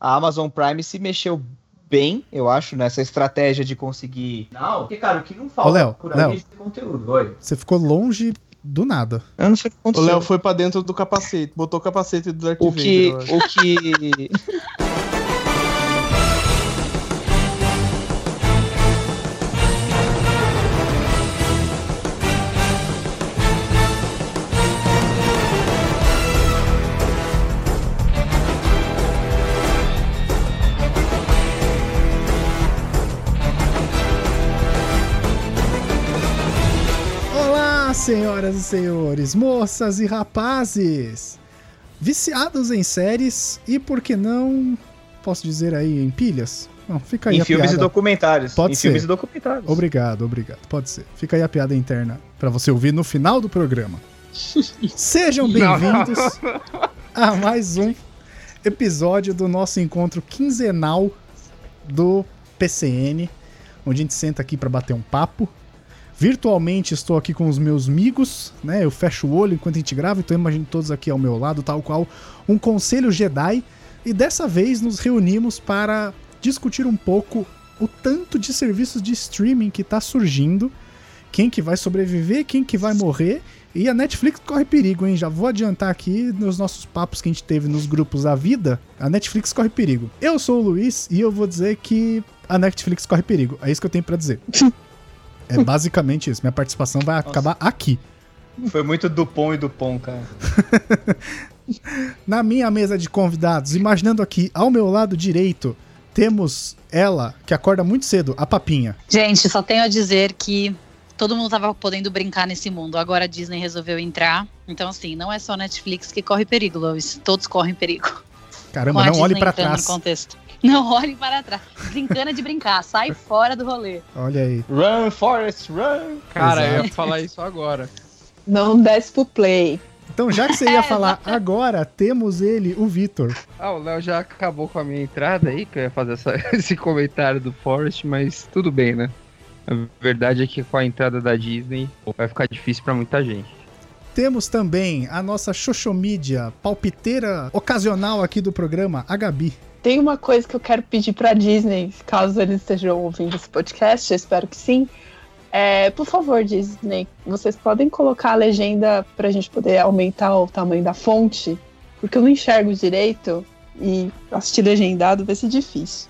a Amazon Prime se mexeu bem, eu acho, nessa estratégia de conseguir. Não, porque, cara, o que não falta Ô, Léo, por aí Léo. é de conteúdo. Oi. Você ficou longe do nada. Eu não sei o que O aconteceu. Léo foi pra dentro do capacete, botou o capacete do Darth O que. Vader. O que. Senhores, moças e rapazes, viciados em séries e por que não, posso dizer aí, em pilhas? Não, fica aí Em a filmes e piada. documentários. Pode em ser. filmes e documentários. Obrigado, obrigado. Pode ser. Fica aí a piada interna pra você ouvir no final do programa. Sejam bem-vindos a mais um episódio do nosso encontro quinzenal do PCN, onde a gente senta aqui pra bater um papo. Virtualmente estou aqui com os meus amigos, né? Eu fecho o olho enquanto a gente grava, então imagino todos aqui ao meu lado, tal qual um conselho Jedi. E dessa vez nos reunimos para discutir um pouco o tanto de serviços de streaming que tá surgindo, quem que vai sobreviver, quem que vai morrer. E a Netflix corre perigo, hein? Já vou adiantar aqui nos nossos papos que a gente teve nos grupos da vida, a Netflix corre perigo. Eu sou o Luiz e eu vou dizer que a Netflix corre perigo. É isso que eu tenho pra dizer. É basicamente isso. Minha participação vai acabar aqui. Foi muito Dupont e Dupont, cara. Na minha mesa de convidados, imaginando aqui ao meu lado direito, temos ela, que acorda muito cedo, a Papinha. Gente, só tenho a dizer que todo mundo tava podendo brincar nesse mundo. Agora a Disney resolveu entrar. Então, assim, não é só Netflix que corre perigo, Lois. Todos correm perigo. Caramba, não olhe Disney entrando trás. Não olhe para trás. Brincando é de brincar. Sai fora do rolê. Olha aí. Run, Forest, run! Cara, Exato. eu ia falar isso agora. Não desce pro play. Então, já que você ia falar agora, temos ele, o Vitor. Ah, o Léo já acabou com a minha entrada aí, que eu ia fazer essa- esse comentário do Forest, mas tudo bem, né? A verdade é que com a entrada da Disney vai ficar difícil pra muita gente. Temos também a nossa xoxomídia, palpiteira ocasional aqui do programa, a Gabi. Tem uma coisa que eu quero pedir pra Disney, caso eles estejam ouvindo esse podcast, eu espero que sim. É, por favor, Disney, vocês podem colocar a legenda pra gente poder aumentar o tamanho da fonte? Porque eu não enxergo direito e assistir legendado vai ser difícil.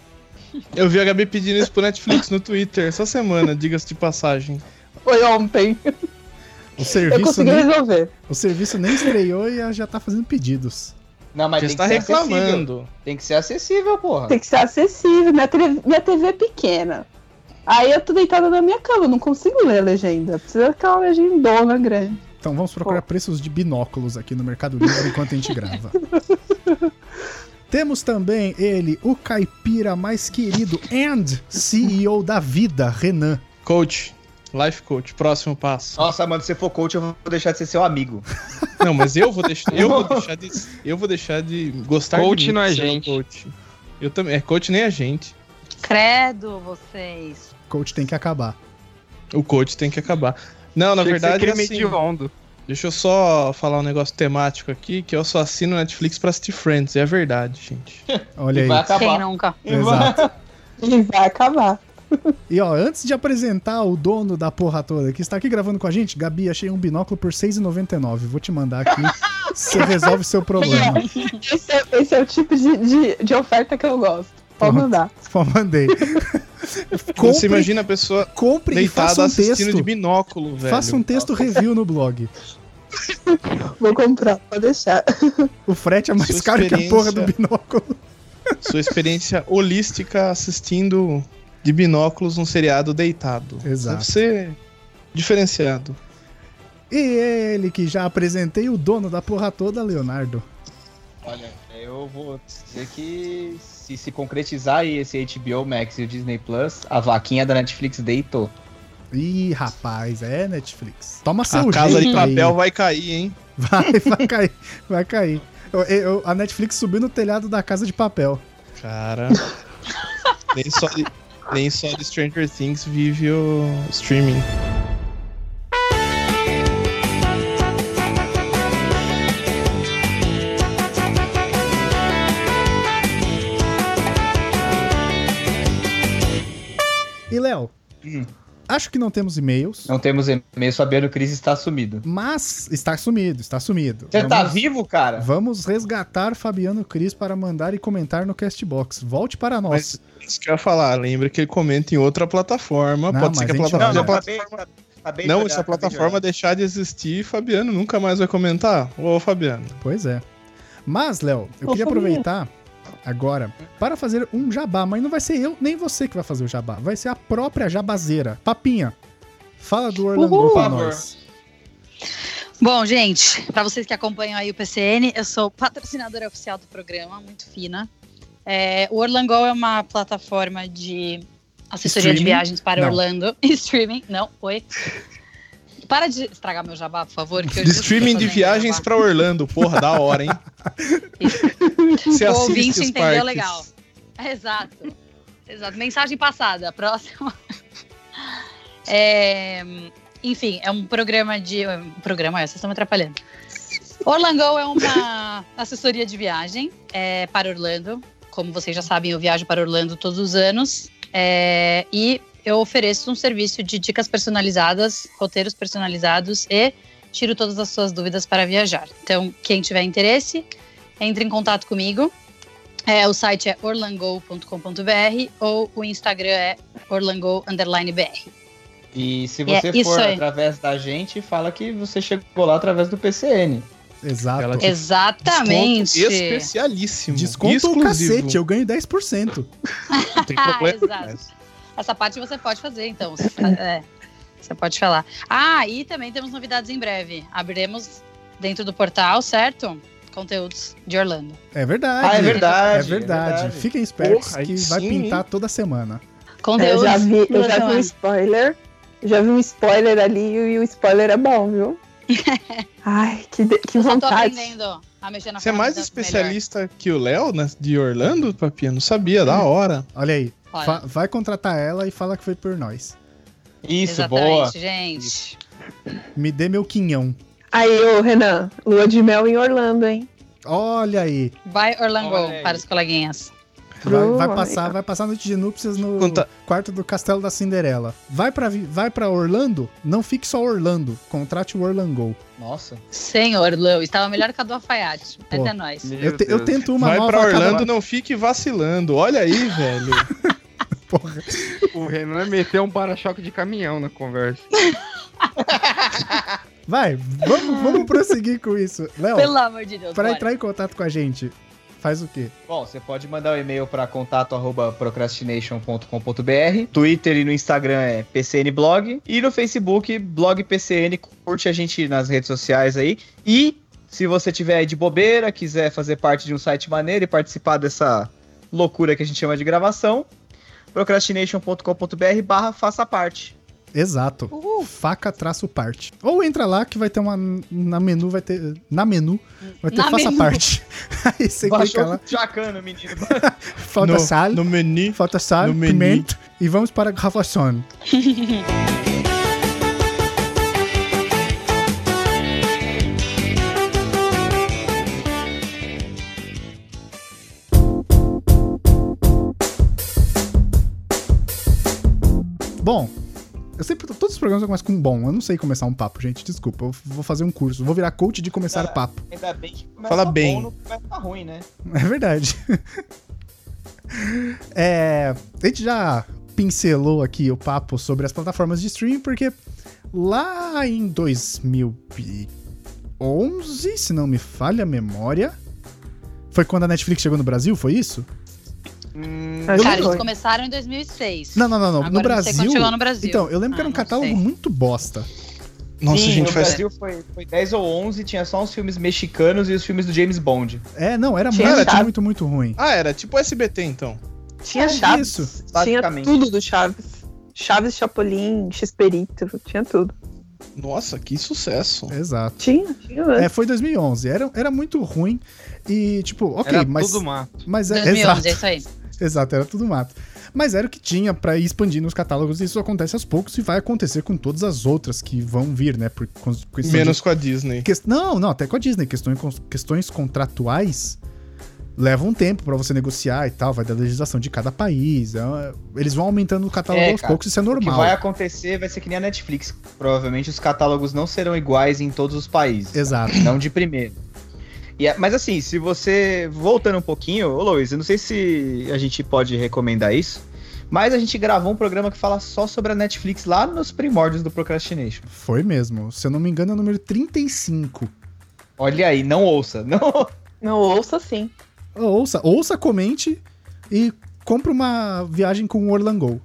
Eu vi a Gabi pedindo isso pro Netflix no Twitter essa semana, diga-se de passagem. Foi ontem, O eu serviço, consegui nem, resolver. o serviço nem estreou e ela já tá fazendo pedidos. Não, mas Já tem está que ser acessível. reclamando. Tem que ser acessível, porra. Tem que ser acessível. Minha, tele- minha TV é pequena. Aí eu tô deitada na minha cama, não consigo ler a legenda. Precisa daquela legendona grande. Então vamos procurar preços de binóculos aqui no Mercado Livre enquanto a gente grava. Temos também ele, o caipira mais querido and CEO da vida, Renan. Coach, life coach, próximo passo. Nossa, mano, se você for coach, eu vou deixar de ser seu amigo. Não, mas eu vou deixar, eu vou deixar de, eu vou deixar de gostar Coach de mim não é gente. Coach. Eu também, é coach nem a gente. Credo, vocês. Coach tem que acabar. O coach tem que acabar. Não, na que verdade, crime assim, deixa eu só falar um negócio temático aqui, que eu só assino Netflix pra assistir Friends, é verdade, gente. Olha E aí. vai Quem acabar. nunca? Exato. E vai acabar. E ó, antes de apresentar o dono da porra toda que está aqui gravando com a gente, Gabi, achei um binóculo por R$ 6,99. Vou te mandar aqui. Você resolve seu problema. Esse é, esse é o tipo de, de, de oferta que eu gosto. Pode mandar. Só mandei. Você Compre, imagina a pessoa compre e faça deitada um assistindo texto. de binóculo, velho. Faça um texto review no blog. Vou comprar, pode deixar. O frete é mais Sua caro que a porra do binóculo. Sua experiência holística assistindo de binóculos um seriado deitado. Exato. Deve ser diferenciado. E ele que já apresentei, o dono da porra toda, Leonardo. Olha, eu vou dizer que se se concretizar aí esse HBO Max e o Disney Plus, a vaquinha da Netflix deitou. Ih, rapaz, é Netflix. Toma A seu casa de jeito aí. papel vai cair, hein? Vai, vai cair, vai cair. Eu- eu- a Netflix subiu no telhado da casa de papel. Cara. nem, só de, nem só de Stranger Things vive o streaming. Acho que não temos e-mails, Não temos e-mail, Fabiano Cris está sumido. mas está sumido, está sumido. Você tá Vamos- vivo, cara? Vamos resgatar Fabiano Cris para mandar e comentar no Castbox. Volte para nós. Mas isso que eu ia falar, lembra que ele comenta em outra plataforma. Não, Pode ser que a plataforma. a acabei- plataforma- acabei de não, olhar, se a de plataforma olhar. deixar de existir, Fabiano nunca mais vai comentar. Ô, Fabiano. Pois é. Mas, Léo, eu Ô, queria Fabiano. aproveitar agora para fazer um jabá, mas não vai ser eu nem você que vai fazer o jabá, vai ser a própria jabazeira. Papinha, fala do Orlando Uhul. pra nós. Bom, gente, para vocês que acompanham aí o PCN, eu sou patrocinadora oficial do programa, muito fina. É, o Orlango é uma plataforma de assessoria de Streaming? viagens para Não. Orlando. Streaming, não, oi. Para de estragar meu jabá, por favor. Que eu De streaming de viagens pra Orlando. Porra, da hora, hein? Você O ouvinte entendeu parques. legal. Exato. Exato. Mensagem passada. Próximo. É, enfim, é um programa de. Um programa, é, vocês estão me atrapalhando. Orlando é uma assessoria de viagem é, para Orlando. Como vocês já sabem, eu viajo para Orlando todos os anos. É, e eu ofereço um serviço de dicas personalizadas, roteiros personalizados e tiro todas as suas dúvidas para viajar. Então, quem tiver interesse, entre em contato comigo. É, o site é orlango.com.br ou o Instagram é orlango_br. E se E é você isso for aí. através da gente, fala que você chegou lá através do PCN. Exato. Exatamente. Desconto especialíssimo. Desconto o exclusivo. cacete, eu ganho 10%. Não tem problema. exato. Essa parte você pode fazer, então. É, você pode falar. Ah, e também temos novidades em breve. Abriremos dentro do portal, certo? Conteúdos de Orlando. É verdade. Ah, é verdade. É verdade. Fiquem espertos Porra, que aí vai sim, pintar toda semana. Eu Conteúdos. já vi, eu já vi um spoiler. Eu já vi um spoiler ali e o spoiler é bom, viu? Ai, que, de- que Eu vontade. aprendendo a mexer na Você é mais especialista que o Léo né, de Orlando, Papinha? Não sabia, da hora. Olha aí. Olha. vai contratar ela e fala que foi por nós. Isso, Exatamente, boa. gente. Me dê meu quinhão. Aí, ô Renan, lua de mel em Orlando, hein? Olha aí. Vai Orlando Olha aí. para os coleguinhas. Vai, vai passar, vai passar a noite de núpcias no Conta- quarto do Castelo da Cinderela. Vai pra, vi- vai pra Orlando? Não fique só Orlando. Contrate o Orlango. Nossa. Senhor, Lou, estava melhor que a do alfaiate. Mas Pô. é nóis. Eu, te- eu tento uma Vai nova pra a cada- Orlando, não fique vacilando. Olha aí, velho. Porra. O Renan meteu um para-choque de caminhão na conversa. Vai, vamos, vamos prosseguir com isso. Léo, Pelo amor de Deus. pra bora. entrar em contato com a gente, faz o quê? Bom, você pode mandar um e-mail para contato@procrastination.com.br. Twitter e no Instagram é PCN Blog e no Facebook Blog PCN. Curte a gente nas redes sociais aí. E se você tiver de bobeira, quiser fazer parte de um site maneiro e participar dessa loucura que a gente chama de gravação, procrastination.com.br barra faça parte. Exato. Faca traço parte. Ou entra lá que vai ter uma. Na menu vai ter. Na menu vai ter Na faça menu. parte. Aí você clica Baixou lá. jacando, menino. Falta no, sal, no menu. falta sal, no menu. pimenta. E vamos para a gravação. Bom, eu sempre. Todos os programas eu começo com bom. Eu não sei começar um papo, gente. Desculpa. Eu vou fazer um curso. Vou virar coach de começar papo. Ainda bem que começa Fala bom, bem. não começa ruim, né? É verdade. É, a gente já pincelou aqui o papo sobre as plataformas de streaming, porque lá em 2011, se não me falha a memória, foi quando a Netflix chegou no Brasil, foi isso? Hum, Cara, que eles começaram em 2006. Não, não, não, não. Agora no não sei Brasil. no Brasil. Então, eu lembro que Ah, era um não catálogo sei. muito bosta. Nossa, Sim, gente, no faz. Brasil foi, foi 10 ou 11, tinha só uns filmes mexicanos e os filmes do James Bond. É, não, era Tinha muito, muito, muito ruim. Ah, era tipo SBT então. Tinha É Chaves. isso, tinha basicamente. tudo do Chaves. Chaves, Chapolin, Xperito, tinha tudo. Nossa, que sucesso. Exato. Tinha, tinha mesmo. É, foi 2011. Era, era muito ruim. E, tipo, ok, Era mas. tudo mato. Mas é, 2011, exato. é isso aí. Exato, era tudo mato. Mas era o que tinha pra ir expandindo os catálogos, e isso acontece aos poucos e vai acontecer com todas as outras que vão vir, né? Por Menos de- com a Disney. ques- Não, não, até com a Disney. Questões, questões contratuais leva um tempo pra você negociar e tal, vai da legislação de cada país. é, Eles vão aumentando o catálogo É, aos cara, poucos, isso é O que normal. vai acontecer vai ser que nem a Netflix. Provavelmente os catálogos não serão iguais em todos os países. Exato. Não de primeiro. E é- mas assim, se você. Voltando um pouquinho, ô Luiz, eu não sei se a gente pode recomendar isso. Mas a gente gravou um programa que fala só sobre a Netflix lá nos primórdios do Procrastination. Foi mesmo. Se eu não me engano, é o número 35. Olha aí, não ouça. Não. Não ouça sim. Ouça, ouça, comente e compra uma viagem com o Orlango.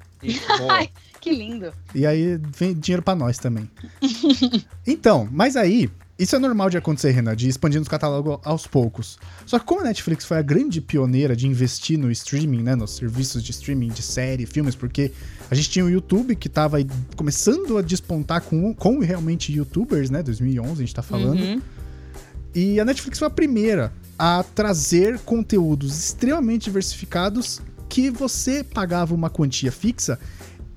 Ai, que lindo. E aí vem dinheiro pra nós também. então, mas aí, isso é normal de acontecer, Renan, de expandindo os catálogos aos poucos. Só que como a Netflix foi a grande pioneira de investir no streaming, né, nos serviços de streaming de série, filmes, porque a gente tinha o YouTube que tava aí começando a despontar com, com realmente youtubers, né, 2011 a gente tá falando. Uhum. E a Netflix foi a primeira a trazer conteúdos extremamente diversificados que você pagava uma quantia fixa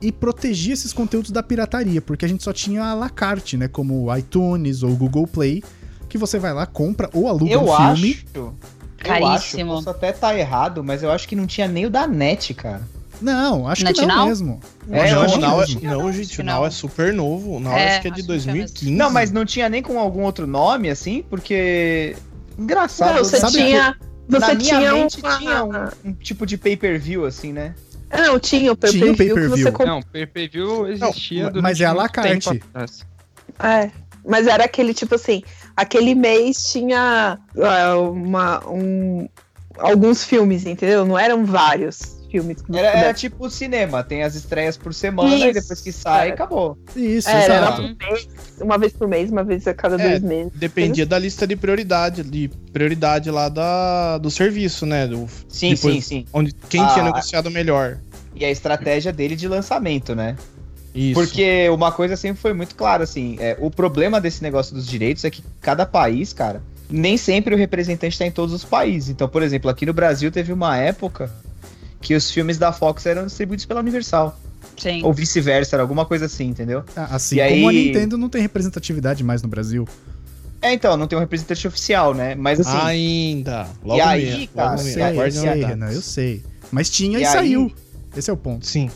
e protegia esses conteúdos da pirataria, porque a gente só tinha a la carte, né, como o iTunes ou o Google Play, que você vai lá, compra ou aluga Eu um acho. filme. Eu Caríssimo. acho, posso até estar errado, mas eu acho que não tinha nem o da net, cara. Não, acho que NetNow? não mesmo. É, não, eu acho o Now, mesmo. é, não, gente, o Não. Now é super novo. O Now É, acho que é de acho que é 2015. Não, mas não tinha nem com algum outro nome, assim, porque. Engraçado. Não, você sabe tinha. Na Você minha tinha mente uma... tinha um, um tipo de pay-per-view, assim, né? Não, tinha o Tinha o pay-per-view que pay-per-view. você comprava. Não, pay-per-view existia Não, mas é à la carte. É, mas era aquele tipo assim, aquele mês tinha é, uma, um, alguns filmes, entendeu? Não eram vários filmes. Era, era tipo o cinema, tem as estreias por semana e Isso, depois que sai, é. acabou. Isso, É, era exato. um mês, uma vez por mês, uma vez a cada É, dois meses. Dependia da lista de prioridade, de prioridade lá da, do serviço, né? Do, Sim, Depois- sim, sim. onde, quem Ah. tinha negociado melhor. E a estratégia dele de lançamento, né? Isso. Porque uma coisa sempre foi muito clara, assim, é, o problema desse negócio dos direitos é que cada país, cara, nem sempre o representante está em todos os países. Então, por exemplo, aqui no Brasil teve uma época que os filmes da Fox eram distribuídos pela Universal. Sim. Ou vice-versa, era alguma coisa assim, entendeu? Ah, Assim E como a aí- Nintendo não tem representatividade mais no Brasil. É, então, não tem um representante oficial, né? Mas assim, Ainda. Logo E aí, menos, cara, logo Eu sei, eu sei, a. Renan, eu sei. Mas tinha e, E aí- saiu. Esse é o ponto. Sim.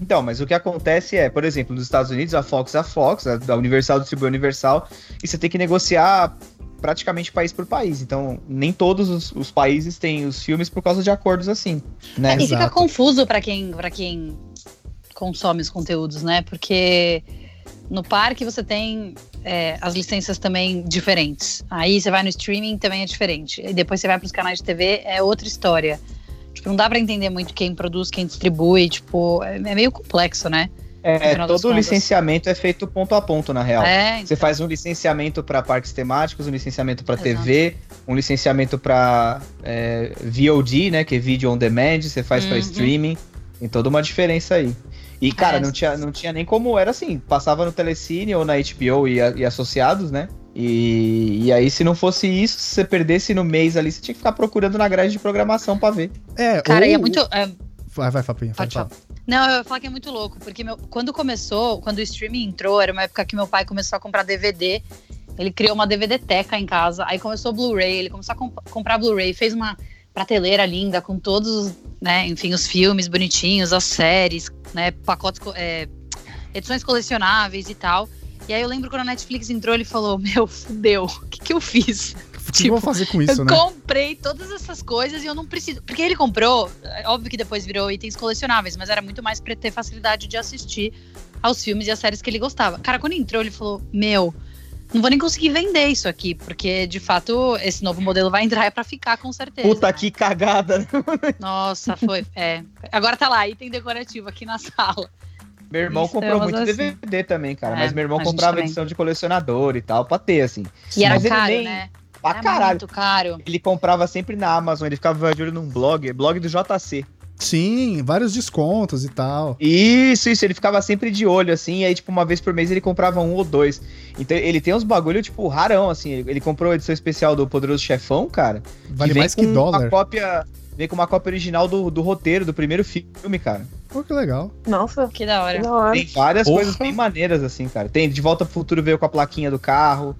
Então, mas o que acontece é, por exemplo, nos Estados Unidos, a Fox é a Fox, a a Universal distribui a Universal, e você tem que negociar praticamente país por país. Então, nem todos os, os países têm os filmes por causa de acordos assim, né? É, e fica Exato. confuso pra quem, pra quem consome os conteúdos, né? Porque no parque você tem é, as licenças também diferentes. Aí você vai no streaming também é diferente. E depois você vai pros canais de TV, é outra história. Tipo, não dá pra entender muito quem produz, quem distribui. Tipo, é, é meio complexo, né? É, todo licenciamento é feito ponto a ponto, na real. É, Você faz um licenciamento para parques temáticos, um licenciamento para. TV, um licenciamento para VOD, né, que é Video on Demand, você faz para Uhum. streaming. Tem toda uma diferença aí. E, cara, É. não, tinha, não tinha nem como era assim. Passava no Telecine ou na HBO e, e associados, né? E, e aí, se não fosse isso, se você perdesse no mês ali, você tinha que ficar procurando na grade de programação pra ver. É, Cara, ou... e é muito. é, Vai, vai, Fapinha, Pode fala. Não, eu ia falar que é muito louco, porque meu- quando começou, quando o streaming entrou, era uma época que meu pai começou a comprar DVD. Ele criou uma DVD teca em casa, aí começou o Blu-ray, ele começou a comp- comprar Blu-ray, fez uma prateleira linda com todos, os, né, enfim, os filmes bonitinhos, as séries, né, pacotes, co- é, edições colecionáveis e tal. E aí eu lembro quando a Netflix entrou, ele falou: Meu, fudeu, o que, que eu fiz? O que eu vou fazer com isso, eu né? comprei todas essas coisas e eu não preciso. Porque ele comprou, é óbvio que depois virou itens colecionáveis, mas era muito mais pra ter facilidade de assistir aos filmes e às séries que ele gostava. Cara, quando entrou, ele falou: Meu, não vou nem conseguir vender isso aqui, porque de fato esse novo modelo vai entrar é pra ficar com certeza. Puta né? que cagada, né? Nossa, foi. É. Agora tá lá, item decorativo aqui na sala. Meu irmão Isso, comprou muito assim. DVD também, cara. É, mas meu irmão comprava edição de colecionador e tal, pra ter, assim. E era Mas ele caro, nem- né? Pra era caralho. muito caro. Ele comprava sempre na Amazon, ele ficava de olho num blog, blog do JC. Sim, vários descontos e tal. Isso, isso, ele ficava sempre de olho, assim, e aí, tipo, uma vez por mês ele comprava um ou dois. Então ele tem uns bagulho, tipo, rarão, assim. Ele comprou a edição especial do Poderoso Chefão, cara. Vale vem mais que com dólar. Uma cópia, vem com uma cópia original do, do roteiro, do primeiro filme, cara. Pô, que legal. Nossa, Que da que hora. da hora. Tem várias Porra. coisas bem maneiras, assim, cara. Tem De Volta pro Futuro veio com a plaquinha do carro.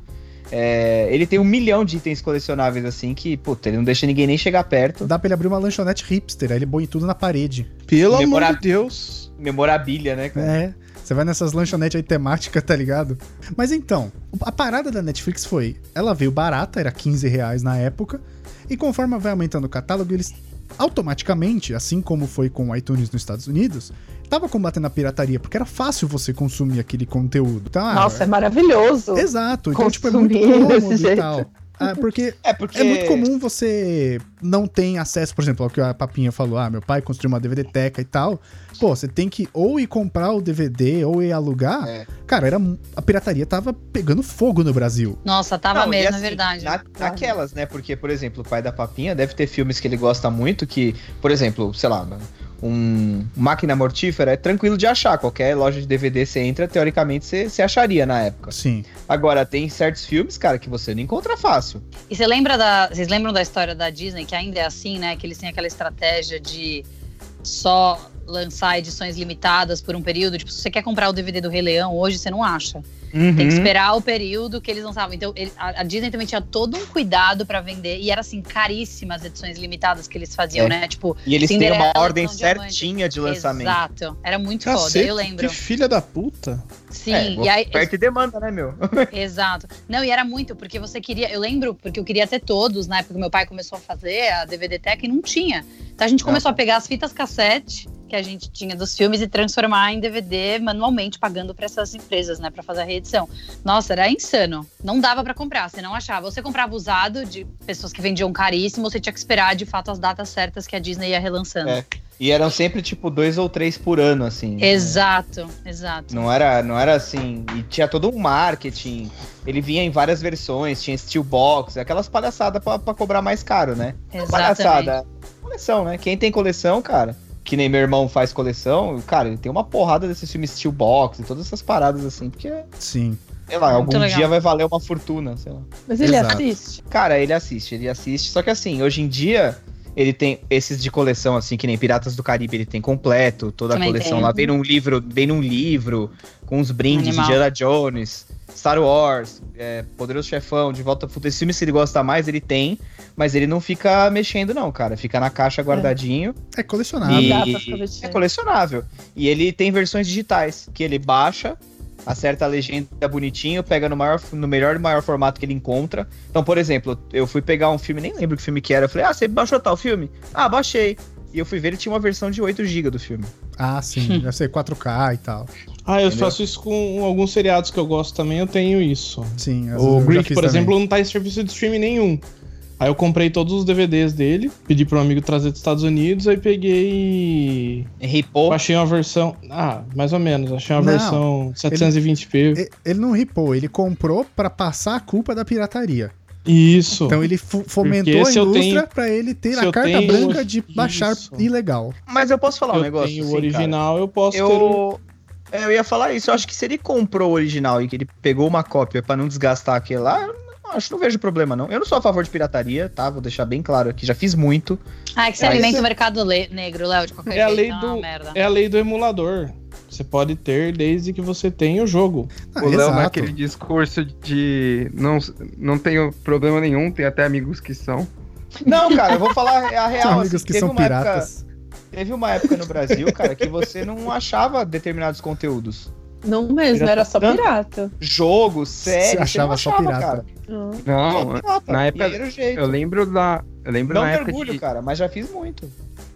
É, ele tem um milhão de itens colecionáveis, assim, que, puta, ele não deixa ninguém nem chegar perto. Dá pra ele abrir uma lanchonete hipster, aí ele põe tudo na parede. Pelo amor Demorar- de Deus. Memorabilha, né, cara? É. Você vai nessas lanchonetes aí temáticas, tá ligado? Mas então, a parada da Netflix foi: ela veio barata, era 15 reais na época, e conforme vai aumentando o catálogo, eles automaticamente, assim como foi com o iTunes nos Estados Unidos, tava combatendo a pirataria, porque era fácil você consumir aquele conteúdo. Então, ah, Nossa, é maravilhoso. Exato, então, tipo, é muito cômodo desse e jeito. tal. Ah, porque É, porque. é muito comum você não ter acesso, por exemplo, ao que a Papinha falou, ah, meu pai construiu uma DVD teca e tal. Pô, você tem que ou ir comprar o DVD ou ir alugar. É. Cara, era a pirataria tava pegando fogo no Brasil. Nossa, tava Não, mesmo, assim, é verdade. na- naquelas, né? Porque, por exemplo, o pai da Papinha deve ter filmes que ele gosta muito que, por exemplo, sei lá, um Máquina Mortífera é tranquilo de achar. Qualquer loja de DVD você entra, teoricamente você, você acharia na época. Sim. Agora, tem certos filmes, cara, que você não encontra fácil. E você lembra da. Vocês lembram da história da Disney, que ainda é assim, né? Que eles têm aquela estratégia de só lançar edições limitadas por um período. Tipo, se você quer comprar o DVD do Rei Leão, hoje você não acha. Tem que Uhum. esperar o período que eles lançavam. Então, ele- a, a Disney também tinha todo um cuidado pra vender. E era assim, caríssimas edições limitadas que eles faziam, É. né? Tipo, E eles têm uma ordem Diamante. certinha de lançamento. exato. Era muito foda, Cacete, eu lembro. que filha da puta. Sim, É, e aí. oferta e demanda, né, meu? Exato. Não, e era muito, porque você queria. Eu lembro, porque eu queria ter todos, na época que meu pai começou a fazer a DVD Tech e não tinha. Então a gente começou a pegar as fitas cassete que a gente tinha dos filmes e transformar em DVD manualmente, pagando para essas empresas, né, para fazer a reedição. Nossa, era insano. Não dava para comprar, você não achava. Você comprava usado de pessoas que vendiam caríssimo, você tinha que esperar de fato as datas certas que a Disney ia relançando. É. E eram sempre, tipo, dois ou três por ano, assim. Exato, exato. Não era, não era assim. E tinha todo um marketing. Ele vinha em várias versões, tinha Steelbox, aquelas palhaçadas pra, pra cobrar mais caro, né? Exatamente. Palhaçada. Coleção, né? Quem tem coleção, cara, que nem meu irmão faz coleção, cara, ele tem uma porrada desses filmes Steelbox e todas essas paradas assim, porque, Sim. sei lá, Muito algum legal. dia vai valer uma fortuna, sei lá. Mas ele Exato. assiste. Cara, ele assiste, ele assiste. Só que assim, hoje em dia, ele tem esses de coleção, assim, que nem Piratas do Caribe, ele tem completo, toda Também a coleção tem. lá. Vem num livro, vem num livro, com os brindes Animal. de Indiana Jones, Star Wars, é, Poderoso Chefão, De Volta ao Futuro. Esses filmes, se ele gosta mais, ele tem, mas ele não fica mexendo, não, cara. Fica na caixa guardadinho. É colecionável. E-. É colecionável. E ele tem versões digitais, que ele baixa, acerta a legenda bonitinho, pega no, maior, no melhor e maior formato que ele encontra. Então, por exemplo, eu fui pegar um filme, nem lembro que filme que era. Eu falei, ah, você baixou tal filme? Ah, baixei. E eu fui ver, ele tinha uma versão de 8 GB do filme. Ah, sim. Deve ser 4K e tal. Ah, eu Entendeu? faço isso com alguns seriados que eu gosto também, eu tenho isso. Sim. O Greek, por também. exemplo, não tá em serviço de streaming nenhum. Aí eu comprei todos os DVDs dele, pedi pro um amigo trazer dos Estados Unidos, aí peguei. Ripou. Eu achei uma versão. Ah, mais ou menos. Achei uma Não, versão 720p. E- Ele não ripou, ele comprou pra passar a culpa da pirataria. Isso. Então ele fomentou a eu indústria pra ele ter a eu carta tenho- branca de baixar Isso. ilegal. Mas eu posso falar um eu negócio? tenho assim, o cara? original, eu posso ter. o- Eu. é, Eu ia falar isso. Eu acho que se ele comprou o original e que ele pegou uma cópia pra não desgastar aquele lá, eu não acho, não vejo problema, não. Eu não sou a favor de pirataria, tá? Vou deixar bem claro aqui. Já fiz muito. Ah, é que você É, alimenta isso- o mercado negro, Léo, de qualquer É a jeito. lei é do- merda. É a lei do emulador. Você pode ter desde que você tenha o jogo. Ah, o Léo naquele discurso de não, não tenho problema nenhum, tem até amigos que são. Não, cara, eu vou falar a real. São assim, amigos que teve são uma época- piratas. Teve uma época no Brasil, cara, que você não achava determinados conteúdos. Não mesmo, era só pirata. Jogos, séries, Você achava não só achava, pirata. cara. Não. Não, Só pirata. na época- eu lembro da. Eu lembro Não na me época orgulho, de, cara, mas já fiz muito.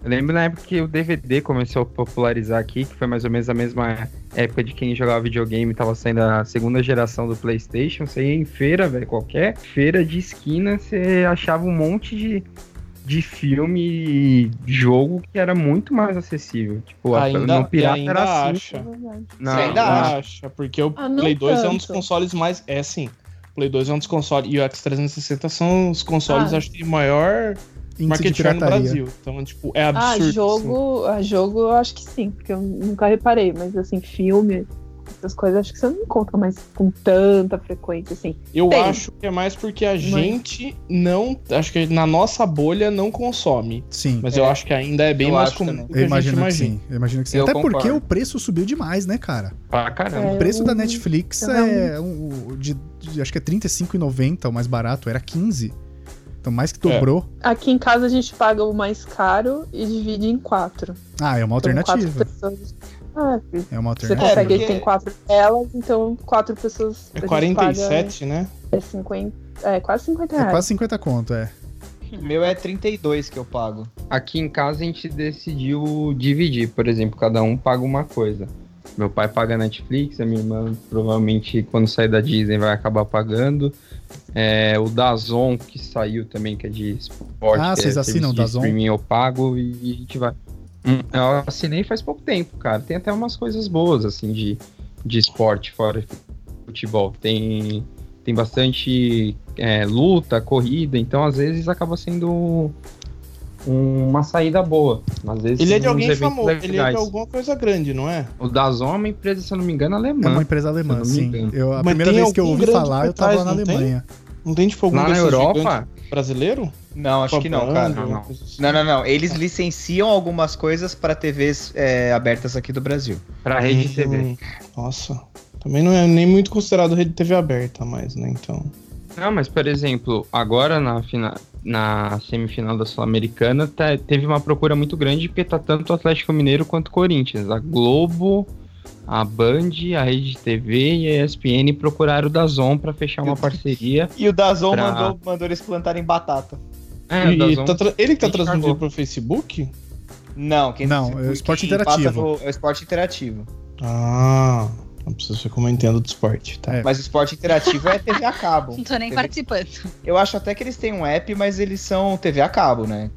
Eu lembro na época que o DVD começou a popularizar aqui, que foi mais ou menos a mesma época de quem jogava videogame, tava saindo a segunda geração do PlayStation. Você ia em feira, velho, qualquer feira de esquina, você achava um monte de, de filme e jogo que era muito mais acessível. Tipo, a- Ainda- no pirata ainda era assim. acha. É verdade. Não, Você ainda não. acha? porque o Ah, Play 2 é um dos tanto. consoles mais. É sim. O Play 2 é um dos consoles. E o X360 são os consoles, Ah. acho que, maior market share no. Brasil. Então, tipo, é Ah, absurdo. assim. jogo, ah, jogo eu acho que sim, porque eu nunca reparei, mas assim, filme, essas coisas, acho que você não encontra mais com tanta frequência, assim. Eu Tem. acho que é mais porque a gente não. Acho que na nossa bolha não consome. Sim. Mas É. eu acho que ainda é bem Eu mais comum Eu que a gente imagino que imagina. sim. Eu imagino que sim. Eu Até porque concordo. o preço subiu demais, né, cara? Pra caramba. É. O preço da Netflix é um, de, de- acho que é R$35,90 o mais barato, era 15. Então mais que dobrou. Aqui em casa a gente paga o mais caro e divide em quatro. Ah, é uma Então, alternativa. quatro pessoas. Ah, É uma você alternativa. consegue, porque- tem quatro telas, então quatro pessoas. É gente 47, né? paga, É 50. É quase 50 É reais. quase 50 conto, é. O meu é 32 que eu pago. Aqui em casa a gente decidiu dividir, por exemplo, cada um paga uma coisa. Meu pai paga Netflix, a minha irmã provavelmente quando sair da Disney vai acabar pagando. É, o Dazon que saiu também, que é de esporte. Ah, que vocês é assinam o streaming eu pago e a gente vai. Hum, Eu assinei faz pouco tempo, cara. Tem até umas coisas boas, assim, de, de esporte fora futebol. Tem, tem bastante é, luta, corrida, então às vezes acaba sendo uma saída boa. Às vezes Ele é de alguém famoso. Ele é de legais. alguma coisa grande, não é? O Dazon é uma empresa, se eu não me engano, É alemã. uma empresa alemã, sim. engano. Eu, a Mas primeira vez que eu ouvi falar, eu tava trás, na não tem? Não tem, tipo, algum Lá na Europa, brasileiro? Não, acho que não, cara. Não. assim. Não, não, não. Eles licenciam algumas coisas para TVs é, abertas aqui do Brasil. pra rede TV. Hum, Nossa. Também não é nem muito considerado rede TV aberta mais, né? Então. Não, mas por exemplo, agora na, fina- na semifinal da Sul-Americana tá- teve uma procura muito grande porque tá tanto o Atlético Mineiro quanto o Corinthians. A Globo, a Band, a Rede TV e a ESPN procuraram o Dazon pra fechar uma parceria. E o Dazon Pra- mandou, mandou eles plantarem batata. É, o E- e DAZN tá tra- ele que tá transmitindo pro Facebook? Não, quem Não, é o esporte interativo. no- é o esporte interativo. Ah. Não como eu entendo do esporte, tá? É. Mas o esporte interativo é TV a cabo. Não tô nem TV participando. Eu acho até que eles têm um app, mas eles são TV a cabo, né?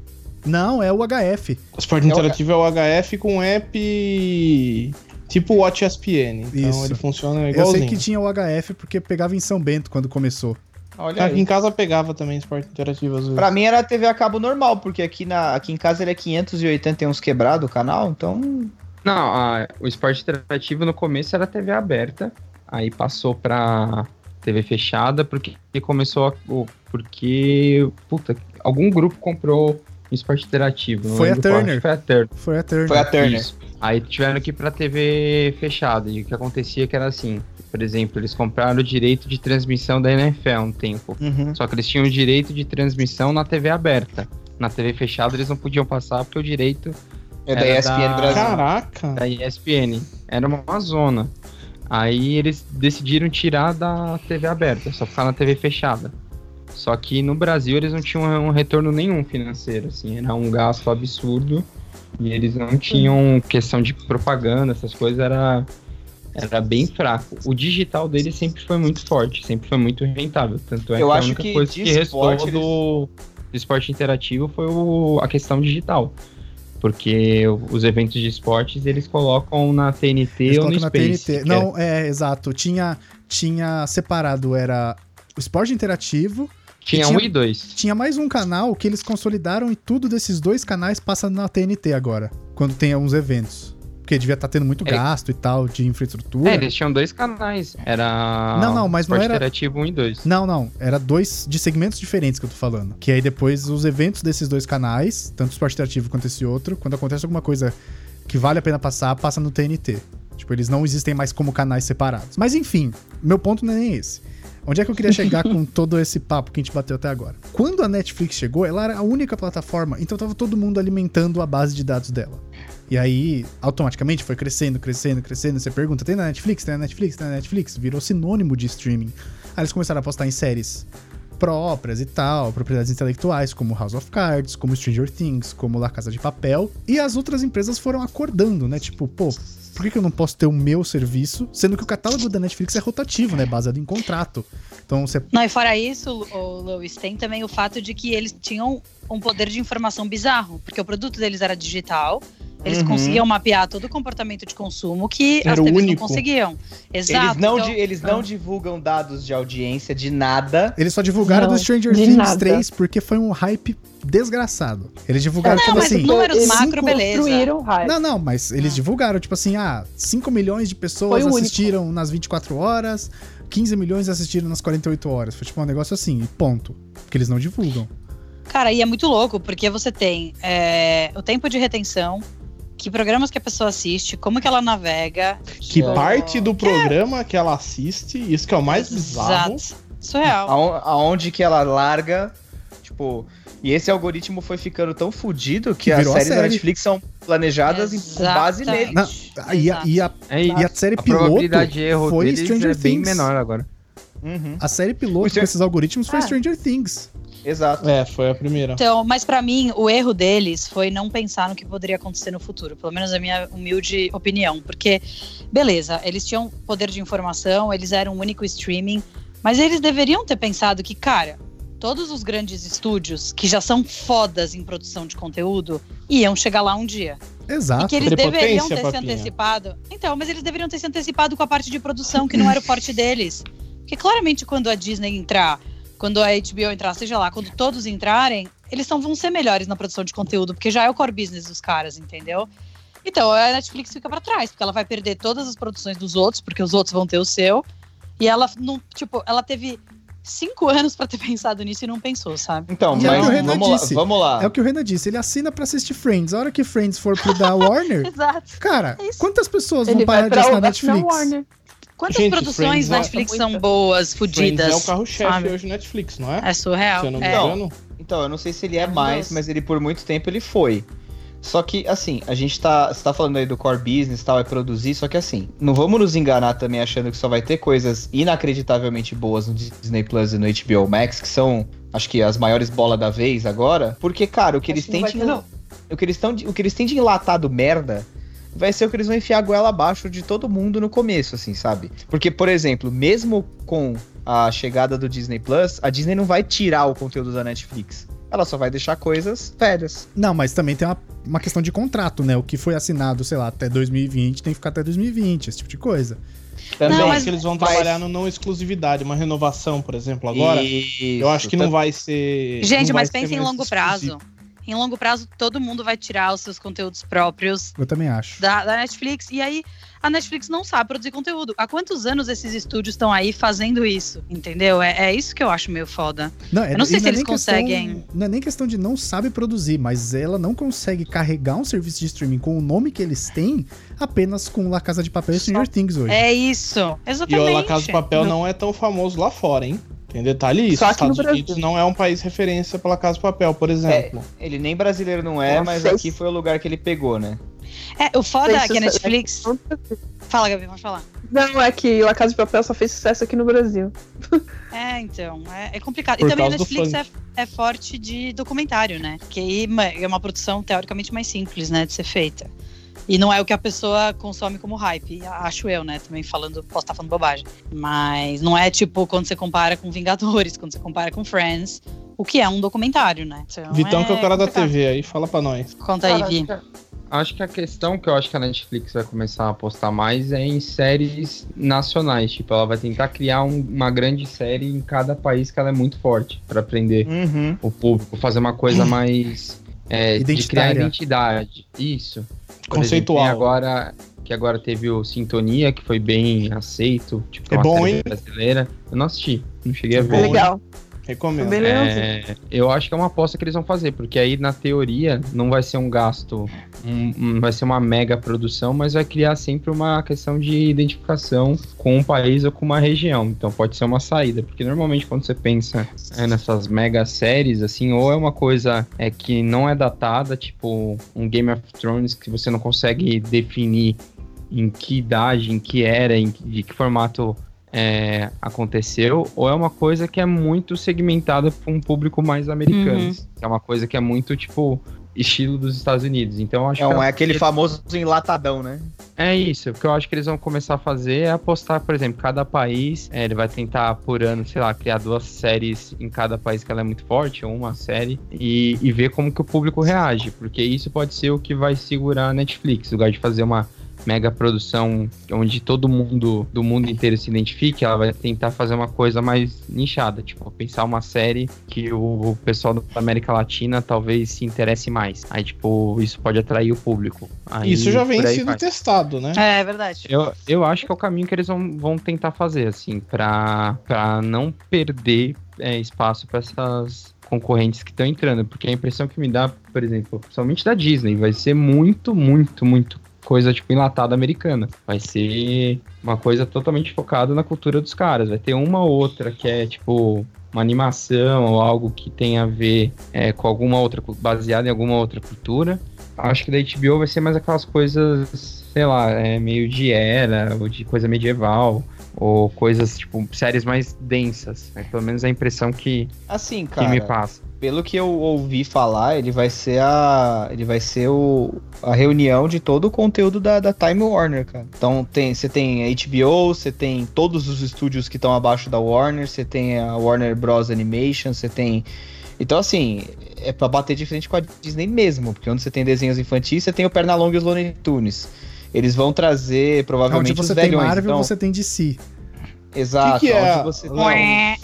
Não, é o HF. O esporte É o interativo é o HF com app tipo Watch ESPN. Então Isso. ele funciona Eu igualzinho. sei que tinha o HF porque pegava em São Bento quando começou. Olha Aqui em aí. casa pegava também esporte interativo às vezes. Pra mim era TV a cabo normal, porque aqui, na, aqui em casa ele é 580 e uns quebrado o canal, então. Não, a- o esporte interativo no começo era TV aberta, aí passou pra TV fechada, porque começou a, o- porque puta, algum grupo comprou esporte interativo. não Foi a Turner. Foi a Turner. Foi a Turner. Foi a Turner. Isso. Aí tiveram que ir pra TV fechada. E o que acontecia que era assim, por exemplo, eles compraram o direito de transmissão da NFL um tempo. Uhum. Só que eles tinham o direito de transmissão na TV aberta. Na TV fechada eles não podiam passar porque o direito É da ESPN da- Brasil. Caraca! da ESPN. Era uma zona. Aí eles decidiram tirar da TV aberta, só ficar na TV fechada. Só que no Brasil eles não tinham um retorno nenhum financeiro, assim, era um gasto absurdo. E eles não tinham questão de propaganda, essas coisas, era, era bem fraco. O digital deles sempre foi muito forte, sempre foi muito rentável. Tanto é Eu que a acho única que coisa que restou esporte do, do esporte interativo foi o- a questão digital. Porque os eventos de esportes eles colocam na TNT Eles ou no na Space. TNT. é- Não, é, exato. Tinha, tinha separado, era o esporte interativo. Tinha tinha- um e dois. Tinha mais um canal que eles consolidaram e tudo desses dois canais passa na TNT agora, quando tem alguns eventos. Porque devia estar tendo muito É. gasto e tal de infraestrutura. É, eles tinham dois canais. Era. Não, não, mas não era- Interativo 1 e 2. Não, não. Era dois de segmentos diferentes que eu tô falando. Que aí depois os eventos desses dois canais, tanto o Esporte Interativo quanto esse outro, quando acontece alguma coisa que vale a pena passar, passa no TNT. Tipo, eles não existem mais como canais separados. Mas enfim, meu ponto não é nem esse. Onde é que eu queria chegar com todo esse papo que a gente bateu até agora? Quando a Netflix chegou, ela era a única plataforma, então tava todo mundo alimentando a base de dados dela. E aí, automaticamente, foi crescendo, crescendo, crescendo. Você pergunta, tem na Netflix? Tem na Netflix? Tem na Netflix? Virou sinônimo de streaming. Aí eles começaram a apostar em séries próprias e tal, propriedades intelectuais, como House of Cards, como Stranger Things, como La Casa de Papel. E as outras empresas foram acordando, né? Tipo, pô, por que, que eu não posso ter o meu serviço? Sendo que o catálogo da Netflix é rotativo, né? Baseado em contrato. Então você. Não, e fora isso, o Luiz, tem também o fato de que eles tinham um poder de informação bizarro, porque o produto deles era digital, Eles Uhum. conseguiam mapear todo o comportamento de consumo que Era as TVs único. não conseguiam. Exato. Eles não, então- di- eles não divulgam dados de audiência de nada. Eles só divulgaram Não, do Stranger Things nada. 3 porque foi um hype desgraçado. Eles divulgaram, Não, tipo mas assim. números Eles macro, beleza. construíram hype. Não, não, mas eles Ah. divulgaram, tipo assim, ah, 5 milhões de pessoas Foi o único. assistiram nas 24 horas, 15 milhões assistiram nas 48 horas. Foi tipo um negócio assim, e ponto. Porque eles não divulgam. Cara, e é muito louco, porque você tem é, o tempo de retenção, que programas que a pessoa assiste, como que ela navega. Que É. parte do programa que ela assiste, isso que é o mais bizarro. Exato. Surreal. Aon- Aonde que ela larga, tipo... E esse algoritmo foi ficando tão fodido que, Que as séries da série. Netflix são planejadas em- com base nele. Não, e, a, e, a, É, e a série a piloto probabilidade de erro foi Stranger é bem Things. menor agora. Uhum, A série O piloto Str- com esses algoritmos foi Ah. Stranger Things. Exato. É, foi a primeira. Então, mas pra mim, o erro deles foi não pensar no que poderia acontecer no futuro, pelo menos a minha humilde opinião, porque beleza, eles tinham poder de informação, eles eram um único streaming, mas eles deveriam ter pensado que, cara, todos os grandes estúdios que já são fodas em produção de conteúdo iam chegar lá um dia. E Exato. que eles Prepotência, deveriam ter se papinha. antecipado. Então, mas eles deveriam ter se antecipado com a parte de produção, que não era o forte deles. Porque claramente quando a Disney entrar, quando a HBO entrar, seja lá, quando todos entrarem, eles são, vão ser melhores na produção de conteúdo, porque já é o core business dos caras, entendeu? Então, a Netflix fica pra trás, porque ela vai perder todas as produções dos outros, porque os outros vão ter o seu. E ela não, tipo, ela teve cinco anos pra ter pensado nisso e não pensou, sabe? Então, é o que o mas Renan vamos lá, disse. vamos lá. É o que o Renan disse, ele assina pra assistir Friends. A hora que Friends for pro da Warner, Exato. cara, É quantas pessoas vão Ele parar vai de assinar Netflix? Warner. Quantas Gente, produções Friends é- Netflix é são boas, fudidas? é o carro-chefe hoje Netflix, não é? É surreal. Se eu não me é. Então, engano. Então, eu não sei se ele é mais, mas ele por muito tempo ele foi. Só que, assim, a gente tá. Você tá falando aí do core business e tal, é produzir, só que assim, não vamos nos enganar também achando que só vai ter coisas inacreditavelmente boas no Disney Plus e no HBO Max, que são, acho que, as maiores bolas da vez agora. Porque, cara, o que Acho eles têm não de. O que eles, tão o que eles têm de enlatado merda vai ser o que eles vão enfiar a goela abaixo de todo mundo no começo, assim, sabe? Porque, por exemplo, mesmo com a chegada do Disney Plus, a Disney não vai tirar o conteúdo da Netflix. Ela só vai deixar coisas velhas. Não, mas também tem uma, uma questão de contrato, né? O que foi assinado, sei lá, até 2020 tem que ficar até 2020, esse tipo de coisa. Também. Não, Eu mas- acho que eles vão mas- trabalhar no não exclusividade, uma renovação, por exemplo, agora. Isso, eu acho que não tá- vai ser. Gente, não mas ser pense em longo exclusivo. prazo. Em longo prazo, todo mundo vai tirar os seus conteúdos próprios Eu também acho. da, da Netflix. E aí, a Netflix não sabe produzir conteúdo. Há quantos anos esses estúdios estão aí fazendo isso? Entendeu? É, é isso que eu acho meio foda. Não, é- Eu não sei e se é eles questão- conseguem. não é nem questão de não sabe produzir, mas ela não consegue carregar um serviço de streaming com o nome que eles têm apenas com La Casa de Papel e Stranger Things hoje. É isso. E Exatamente. o La Casa de Papel não é tão famoso lá fora, hein? Tem detalhe isso. Só Estados Unidos não é um país referência pela Casa de Papel, por exemplo. Ele nem brasileiro não é, Nossa, mas aqui foi o lugar que ele pegou, né? É, o foda é que a Netflix. Fala, Gabi, pode falar. Não, é que La Casa de Papel só fez sucesso aqui no Brasil. É, então, é, é complicado. Por e também a do Netflix é, é forte de documentário, né? Que é uma produção teoricamente mais simples, né, de ser feita. E não é o que a pessoa consome como hype, acho eu, né? Também falando, posso estar falando bobagem. Mas não é tipo quando você compara com Vingadores, quando você compara com Friends, o que é um documentário, né? Então, Vitão, que é o cara da. TV aí, fala pra nós. Conta aí, Vi. Acho que a questão que eu acho que a Netflix vai começar a apostar mais é em séries nacionais. Tipo, ela vai tentar criar um- uma grande série em cada país que ela é muito forte pra aprender Uhum. o público, fazer uma coisa mais é, de criar identidade. Isso. Conceitual. Agora que agora teve o Sintonia, que foi bem aceito, tipo, É uma bom, série hein? brasileira. Eu não assisti, não cheguei a É ver. É legal. Recomendo. É, eu acho que é uma aposta que eles vão fazer, porque aí na teoria não vai ser um gasto, um- um- vai ser uma mega produção, mas vai criar sempre uma questão de identificação com um país ou com uma região. Então pode ser uma saída, porque normalmente quando você pensa é, nessas mega séries, assim, ou é uma coisa é, que não é datada, tipo um Game of Thrones, que você não consegue definir em que idade, em que era, em que- de que formato é, aconteceu, ou é uma coisa que é muito segmentada para um público mais americano. Uhum. É uma coisa que é muito, tipo, estilo dos Estados Unidos. Então acho É, um, que é aquele famoso enlatadão, né? é isso. O que eu acho que eles vão começar a fazer é apostar, por exemplo, cada país, é, ele vai tentar por ano, sei lá, criar duas séries em cada país que ela é muito forte, ou uma série, e, e ver como que o público reage, porque isso pode ser o que vai segurar a Netflix, no lugar de fazer uma mega produção onde todo mundo do mundo inteiro se identifique, ela vai tentar fazer uma coisa mais nichada, tipo, pensar uma série que o, pessoal da América Latina talvez se interesse mais. Aí, tipo, isso pode atrair o público. Aí, Isso já vem sendo vai. testado, né? É, é verdade. Eu, eu acho que é o caminho que eles vão, vão tentar fazer, assim, pra, pra não perder é, espaço pra essas concorrentes que estão entrando. Porque a impressão que me dá, por exemplo, principalmente da Disney, vai ser muito, muito, muito coisa, tipo, enlatada americana. Vai ser uma coisa totalmente focada na cultura dos caras. Vai ter uma ou outra que é, tipo, uma animação ou algo que tem a ver é, com alguma outra, baseada em alguma outra cultura. Acho que da HBO vai ser mais aquelas coisas, sei lá, é, meio de era, ou de coisa medieval, ou coisas, tipo, séries mais densas. É pelo menos a impressão que, Assim, que cara. me passa. pelo que eu ouvi falar, ele vai ser a. Ele vai ser o, a reunião de todo o conteúdo da, da Time Warner, cara. Então tem, você tem a HBO, você tem todos os estúdios que estão abaixo da Warner, você tem a Warner Bros. Animation, você tem. Então, assim, é pra bater de frente com a Disney mesmo, porque onde você tem desenhos infantis, você tem o Pernalonga e os Looney Tunes. Eles vão trazer, provavelmente, Onde os você tem velhões. Marvel, então, você tem DC. Exato, Que que é? onde você. Ué.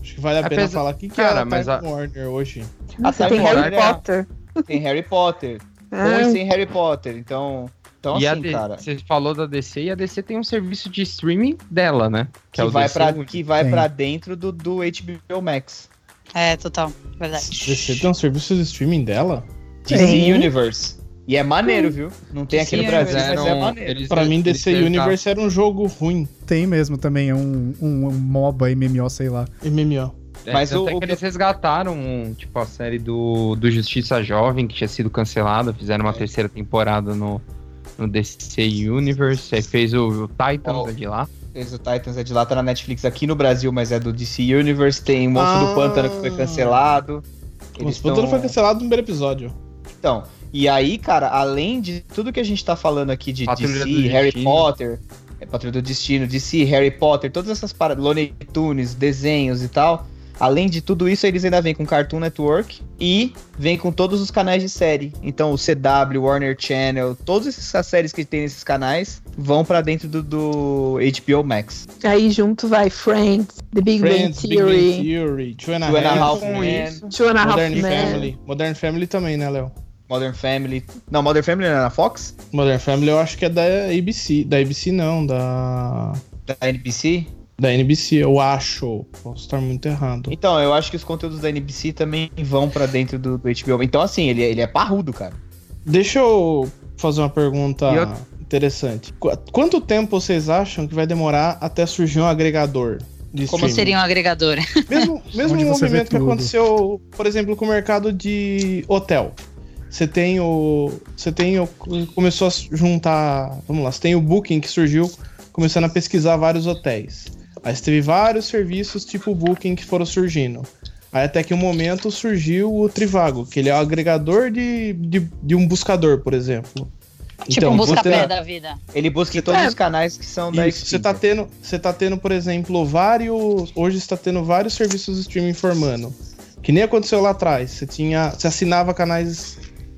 Acho que vale a pena Apesar- falar. O que, que Cara, é a mas Time a- Warner hoje? A Time tem Harry Warner é- Potter. tem Harry Potter. Ah, e sem Harry Potter. Então, então e assim, D- cara. você falou da DC e a DC tem um serviço de streaming dela, né? Que, é o vai, DC pra, que vai Tem. pra dentro do, do HBO Max. É, total. Verdade. DC tem um serviço de streaming dela? DC Tem. Universe. E é maneiro, viu? Não tem aqui no Brasil, mas é maneiro. eles- Pra mim, DC Universe era um jogo ruim. Tem mesmo também, é um, um, um MOBA, MMO, sei lá. MMO. É, Mas o- é o- que eles resgataram, tipo, a série do, do Justiça Jovem, que tinha sido cancelada, fizeram uma terceira temporada no, no DC Universe, aí fez o, o Titans Oh. é de lá. Fez o Titans é de lá, tá na Netflix aqui no Brasil, mas é do DC Universe. Tem o Monstro Ah. do Pântano que foi cancelado. Mas o Pântano foi cancelado no primeiro episódio. Então, e aí, cara, além de tudo que a gente tá falando aqui de Patrulha DC, do Harry Destino. Potter, é Patrulha do Destino, DC, Harry Potter, todas essas paradas, Looney Tunes, desenhos e tal. Além de tudo isso, eles ainda vêm com Cartoon Network e vêm com todos os canais de série. Então, o CW, Warner Channel, todas essas séries que tem nesses canais vão pra dentro do, do HBO Max. Aí junto vai Friends, The Big Friends, Bang Big Bang Theory, Theory, Two and a Half Men, Modern. Family. Modern Family também, né, Léo? Modern Family. Não, Modern Family não é na Fox? Modern Family eu acho que é da ABC. Da ABC não, da. Da NBC? Da NBC, eu acho. Posso estar muito errado. Então, eu acho que os conteúdos da NBC também vão pra dentro do, do HBO. Então, assim, ele, é- ele é parrudo, cara. Deixa eu fazer uma pergunta eu- interessante. Qu- Quanto tempo vocês acham que vai demorar até surgir um agregador de Como streaming? seria um agregador? Mesmo, mesmo um movimento que aconteceu, por exemplo, com o mercado de hotel. Você tem o. Você tem o. Começou a juntar. Vamos lá, você tem o Booking que surgiu começando a pesquisar vários hotéis. Aí você teve vários serviços tipo Booking que foram surgindo. Aí até que um momento surgiu o Trivago, que ele é o agregador de, de, de um buscador, por exemplo. tipo um você- busca-pé da vida. Ele busca em todos É. os canais que são da isso, você tá tendo, você tá tendo, por exemplo, vários, hoje está tendo vários serviços de streaming formando. Que nem aconteceu lá atrás. Você tinha, você assinava canais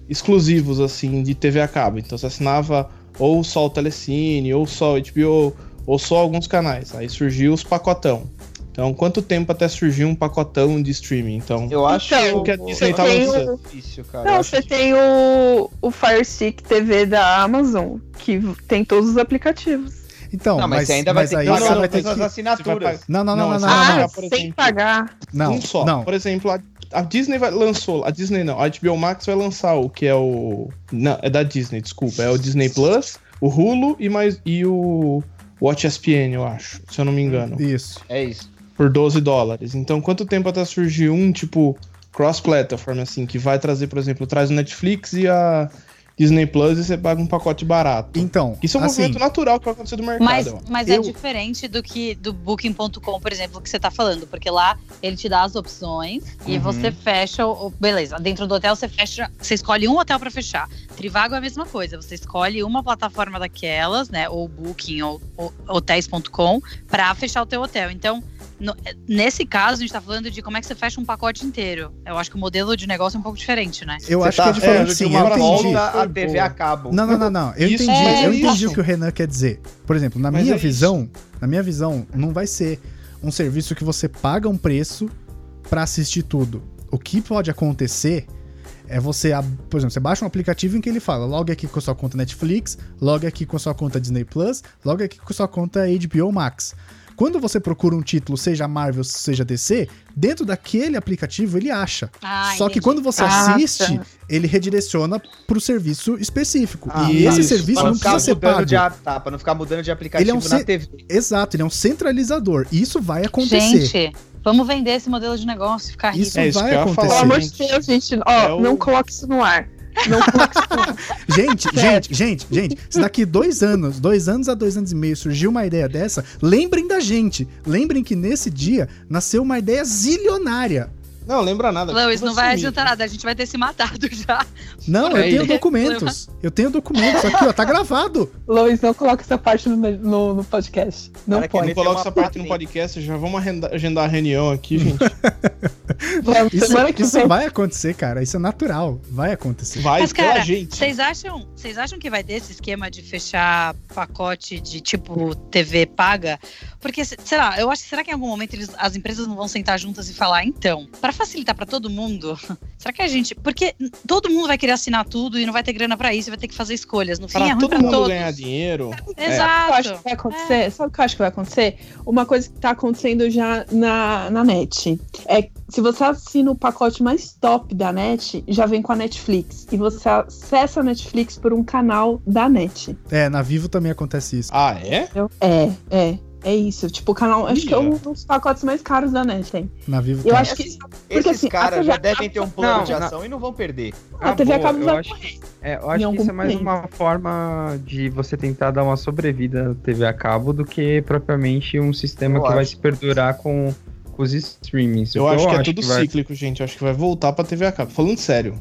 exclusivos assim de TV a cabo. Então você assinava ou só o Telecine, ou só o HBO, ou só alguns canais. Aí surgiu os pacotão. Então, quanto tempo até surgir um pacotão de streaming? Então, Eu acho Então, que a o- Disney tá lançando. difícil, cara. Não, você tem o, o Fire Stick TV da Amazon, que tem todos os aplicativos. Então, Não, mas, mas, você ainda vai mas ter que aí não, pagar não, todas as assinaturas. Não, não, não, não, Não, não, não, ah, não. por sem exemplo, pagar. Não, um só. não. Por exemplo, a, a Disney vai, lançou. A Disney não, a HBO Max vai lançar o que é o. Não, é da Disney, desculpa. É o Disney Plus, o Hulu e, mais, e o Watch ESPN, eu acho, se eu não me engano. Isso. É isso. Por 12 dólares. Então, quanto tempo até surgir um, tipo, cross-platform, assim, que vai trazer, por exemplo, traz o Netflix e a, Disney Plus e você paga um pacote barato. Então, Isso é um assim, movimento natural que vai acontecer no mercado. Mas, mas Eu- é diferente do que do Booking.com, por exemplo, que você tá falando, porque lá ele te dá as opções e Uhum. você fecha o. Beleza, dentro do hotel você fecha. Você escolhe um hotel pra fechar. Trivago é a mesma coisa, você escolhe uma plataforma daquelas, né? Ou Booking ou, ou hotéis.com pra fechar o teu hotel. Então. No- nesse caso, a gente tá falando de como é que você fecha um pacote inteiro. Eu acho que o modelo de negócio é um pouco diferente, né? eu Você acho tá- que é diferente é, sim, digo eu uma entendi. volta a TV boa. a cabo. Não, não, não, não. Eu Isso, entendi, é eu entendi isso. o que o Renan quer dizer. Por exemplo, na Mas minha é isso. visão, na minha visão, não vai ser um serviço que você paga um preço pra assistir tudo. O que pode acontecer é você, por exemplo, você baixa um aplicativo em que ele fala, logue aqui com a sua conta Netflix, logue aqui com a sua conta Disney Plus, logue aqui com a sua conta HBO Max. Quando você procura um título, seja Marvel, seja DC, dentro daquele aplicativo ele acha. Ah, Só que quando você Ah, assiste, tá. ele redireciona pro serviço específico. Ah, e tá. esse Isso, serviço Pra não precisa ser pago. de tá, pra não ficar mudando de aplicativo Ele é um na TV. Exato, ele é um centralizador. E isso vai acontecer. Gente, vamos vender esse modelo de negócio, ficar rico. Isso É isso vai acontecer. Pelo amor de Deus, gente. Ó, É o- não coloque isso no ar. Não. Gente, gente, gente, gente, se daqui dois anos, dois anos a dois anos e meio surgiu uma ideia dessa, lembrem da gente. Lembrem que nesse dia nasceu uma ideia zilionária. Não, lembra nada. Lewis, tudo não vai assumido. adiantar nada, a gente vai ter se matado já. Não, eu tenho documentos. Eu tenho documentos aqui, ó, tá gravado. Lois, não coloque essa parte no, no, no podcast. Não Cara, pode. Não coloca essa parte no podcast, já vamos agenda- agendar a reunião aqui, gente. Isso, isso vai acontecer, cara. Isso é natural. Vai acontecer. Vai Mas, cara, gente. Vocês acham, vocês acham que vai ter esse esquema de fechar pacote de tipo TV paga? Porque, se- sei lá, eu acho que será que em algum momento eles- as empresas não vão sentar juntas e falar, então, para facilitar para todo mundo, será que a gente. Porque todo mundo vai querer assinar tudo e não vai ter grana para isso, e vai ter que fazer escolhas. No fim, é Pra ruim todo pra mundo todos. ganhar dinheiro. Sabe o que eu acho Exato. que vai acontecer? Sabe o que eu acho que vai acontecer? Uma coisa que tá acontecendo já na, na net. É se você assina o pacote mais top da net, já vem com a Netflix. E você acessa a Netflix por um canal da net. É, na Vivo também acontece isso. Ah, é? É, é. É isso. Tipo, o canal. Acho que é um dos pacotes mais caros da net, tem. Na Vivo Eu tem. acho que isso. Esses assim, caras TV já devem ter um plano Não, de não. ação e não vão perder. A TV a boa, cabo eu vai acho, morrer. é, eu acho que isso é mais momento. uma forma de você tentar dar uma sobrevida à TV a cabo do que propriamente um sistema Eu que vai acho. se perdurar com, os streamings. Eu O acho que é tudo vai- cíclico, gente. Eu acho que vai voltar pra TV a cabo. Falando sério.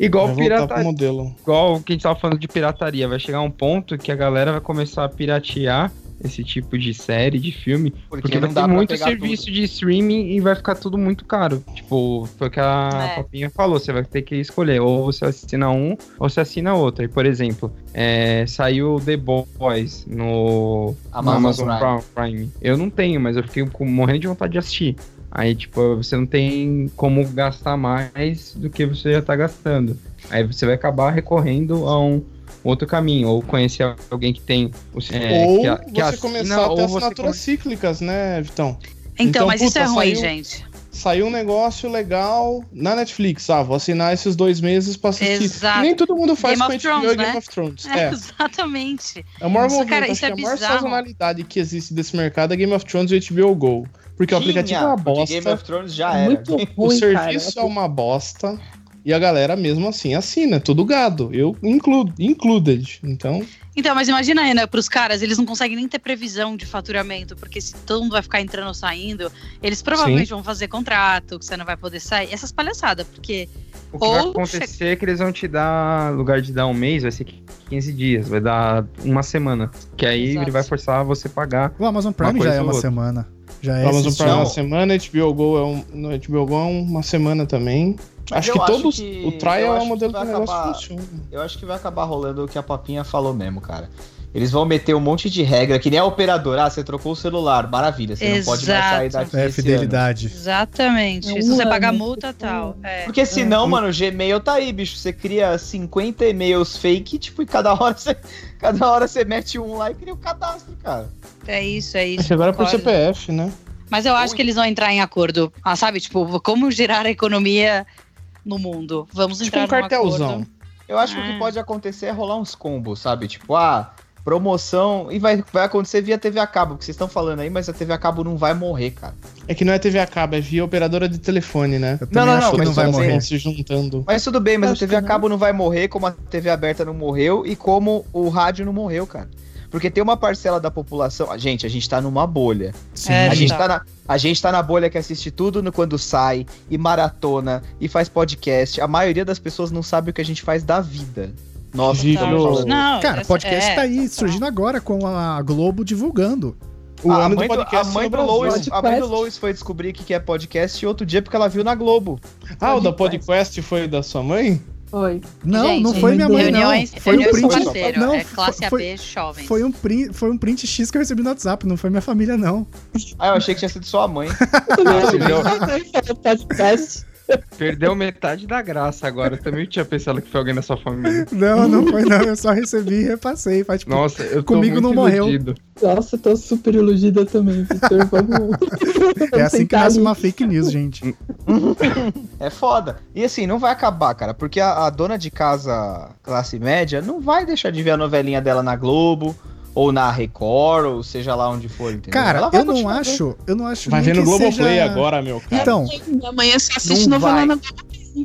Igual vai pirataria. modelo. igual o que a gente tava falando de pirataria, vai chegar um ponto que a galera vai começar a piratear esse tipo de série, de filme, Porque, porque, não vai dá ter muito serviço tudo. de streaming e vai ficar tudo muito caro. Tipo, foi o que a É. Papinha falou, você vai ter que escolher, ou você assina um, ou você assina outro. E, por exemplo, é, saiu The Boys no Amazon no Amazon Prime. Prime. Eu não tenho, mas eu fiquei com- morrendo de vontade de assistir. Aí, tipo, você não tem como gastar mais do que você já tá gastando. Aí você vai acabar recorrendo a um outro caminho, ou conhecer alguém que tem. é, ou que a- que você assina, começar a ter você assinaturas come- cíclicas, né, Vitão? Então, Então, mas isso puta, é ruim, saiu- gente. Saiu um negócio legal na Netflix. Ah, vou assinar esses dois meses pra assistir. Exato. Nem todo mundo faz Game com of HBO Thrones, e Game né? of Thrones. É, É. exatamente. É o maior Isso, movimento, cara, isso que é a maior sazonalidade que existe desse mercado é Game of Thrones e HBO Go. Porque o aplicativo é uma Tinha, porque Game bosta, of Thrones já era. Muito o ruim, serviço cara. é uma bosta, e a galera mesmo assim assina, é tudo gado. Eu includo, included. Então, Então, mas imagina, Renan, pros caras, eles não conseguem nem ter previsão de faturamento, porque se todo mundo vai ficar entrando ou saindo, eles provavelmente vão fazer contrato, que você não vai poder sair. Essas palhaçadas, porque. O que vai Ou acontecer é que eles vão te dar, no lugar de dar um mês, vai ser 15 dias, vai dar uma semana. Que aí Exato. ele vai forçar você a pagar. O Amazon Prime já é uma outra. semana. Já é o Amazon Prime é uma semana, HBO Go é um, no HBO Go é uma semana também. Mas acho que acho todos. que- o trial é o modelo que que o vai negócio acabar- funciona. Eu acho que vai acabar rolando o que a Papinha falou mesmo, cara. Eles vão meter um monte de regra, que nem a operadora. Ah, você trocou o celular, maravilha. Você não pode mais sair Exato. daqui. É, fidelidade. Exatamente. É um Se você ano, pagar multa, tal. É. ano. Porque senão, mano, o Gmail tá aí, bicho. Você cria 50 e-mails fake, tipo, e cada hora você, cada hora você mete um lá e cria o cadastro, cara. É isso, é isso. Agora é por. CPF, né? Mas eu acho que eles vão entrar em acordo. Ah, sabe? Tipo, como girar a economia no mundo? Vamos Tipo entrar um cartelzão. acordo. Eu acho que o que pode acontecer é rolar uns combos, sabe? Tipo, ah, promoção e vai, vai acontecer via TV a cabo, que vocês estão falando aí, mas a TV a cabo não vai morrer, cara. É que não é TV a cabo, é via operadora de telefone, né? Eu não, acho não, que mas não vai morrer. Se juntando. Mas tudo bem, mas a TV a cabo não vai morrer como a TV aberta não morreu e como o rádio não morreu, cara. Porque tem uma parcela da população. a Gente, a gente tá numa bolha. Sim. É, A gente, tá. tá na, a gente tá na bolha que assiste tudo no, quando sai, e maratona, e faz podcast. A maioria das pessoas não sabe o que a gente faz da vida. Nossa, falando. Não, Cara, essa- podcast é, tá aí total. surgindo agora com a Globo divulgando. O a, ano mãe do do, podcast a mãe do. Lois, a mãe do. Lois foi descobrir o que que é podcast outro dia porque ela viu na Globo. Ah, o da podcast foi da sua mãe? Foi. Não, Gente, não foi minha mãe, reuniões, não. Foi um print. parceiro, Não, é classe foi, AB jovem. foi um print, foi um print X que eu recebi no WhatsApp, não foi minha família, não. Ah, eu achei que tinha sido sua mãe. podcast. Perdeu metade da graça agora. Eu também tinha pensado que foi alguém da sua família. Não, não foi, não. Eu só recebi e repassei. Faz, tipo, Nossa, eu tô Comigo muito não morreu. iludido. Nossa, eu tô super iludida também, Victor. Vamos. é assim que nasce uma fake news, gente. É foda. E assim, não vai acabar, cara, porque a, a dona de casa classe média não vai deixar de ver a novelinha dela na Globo, ou na Record, ou seja lá onde for, entendeu? Cara, Ela vai eu não continuar vendo. acho, eu não acho Vai ver no Globoplay seja... agora, meu cara. Então, Minha mãe só assiste Não novela na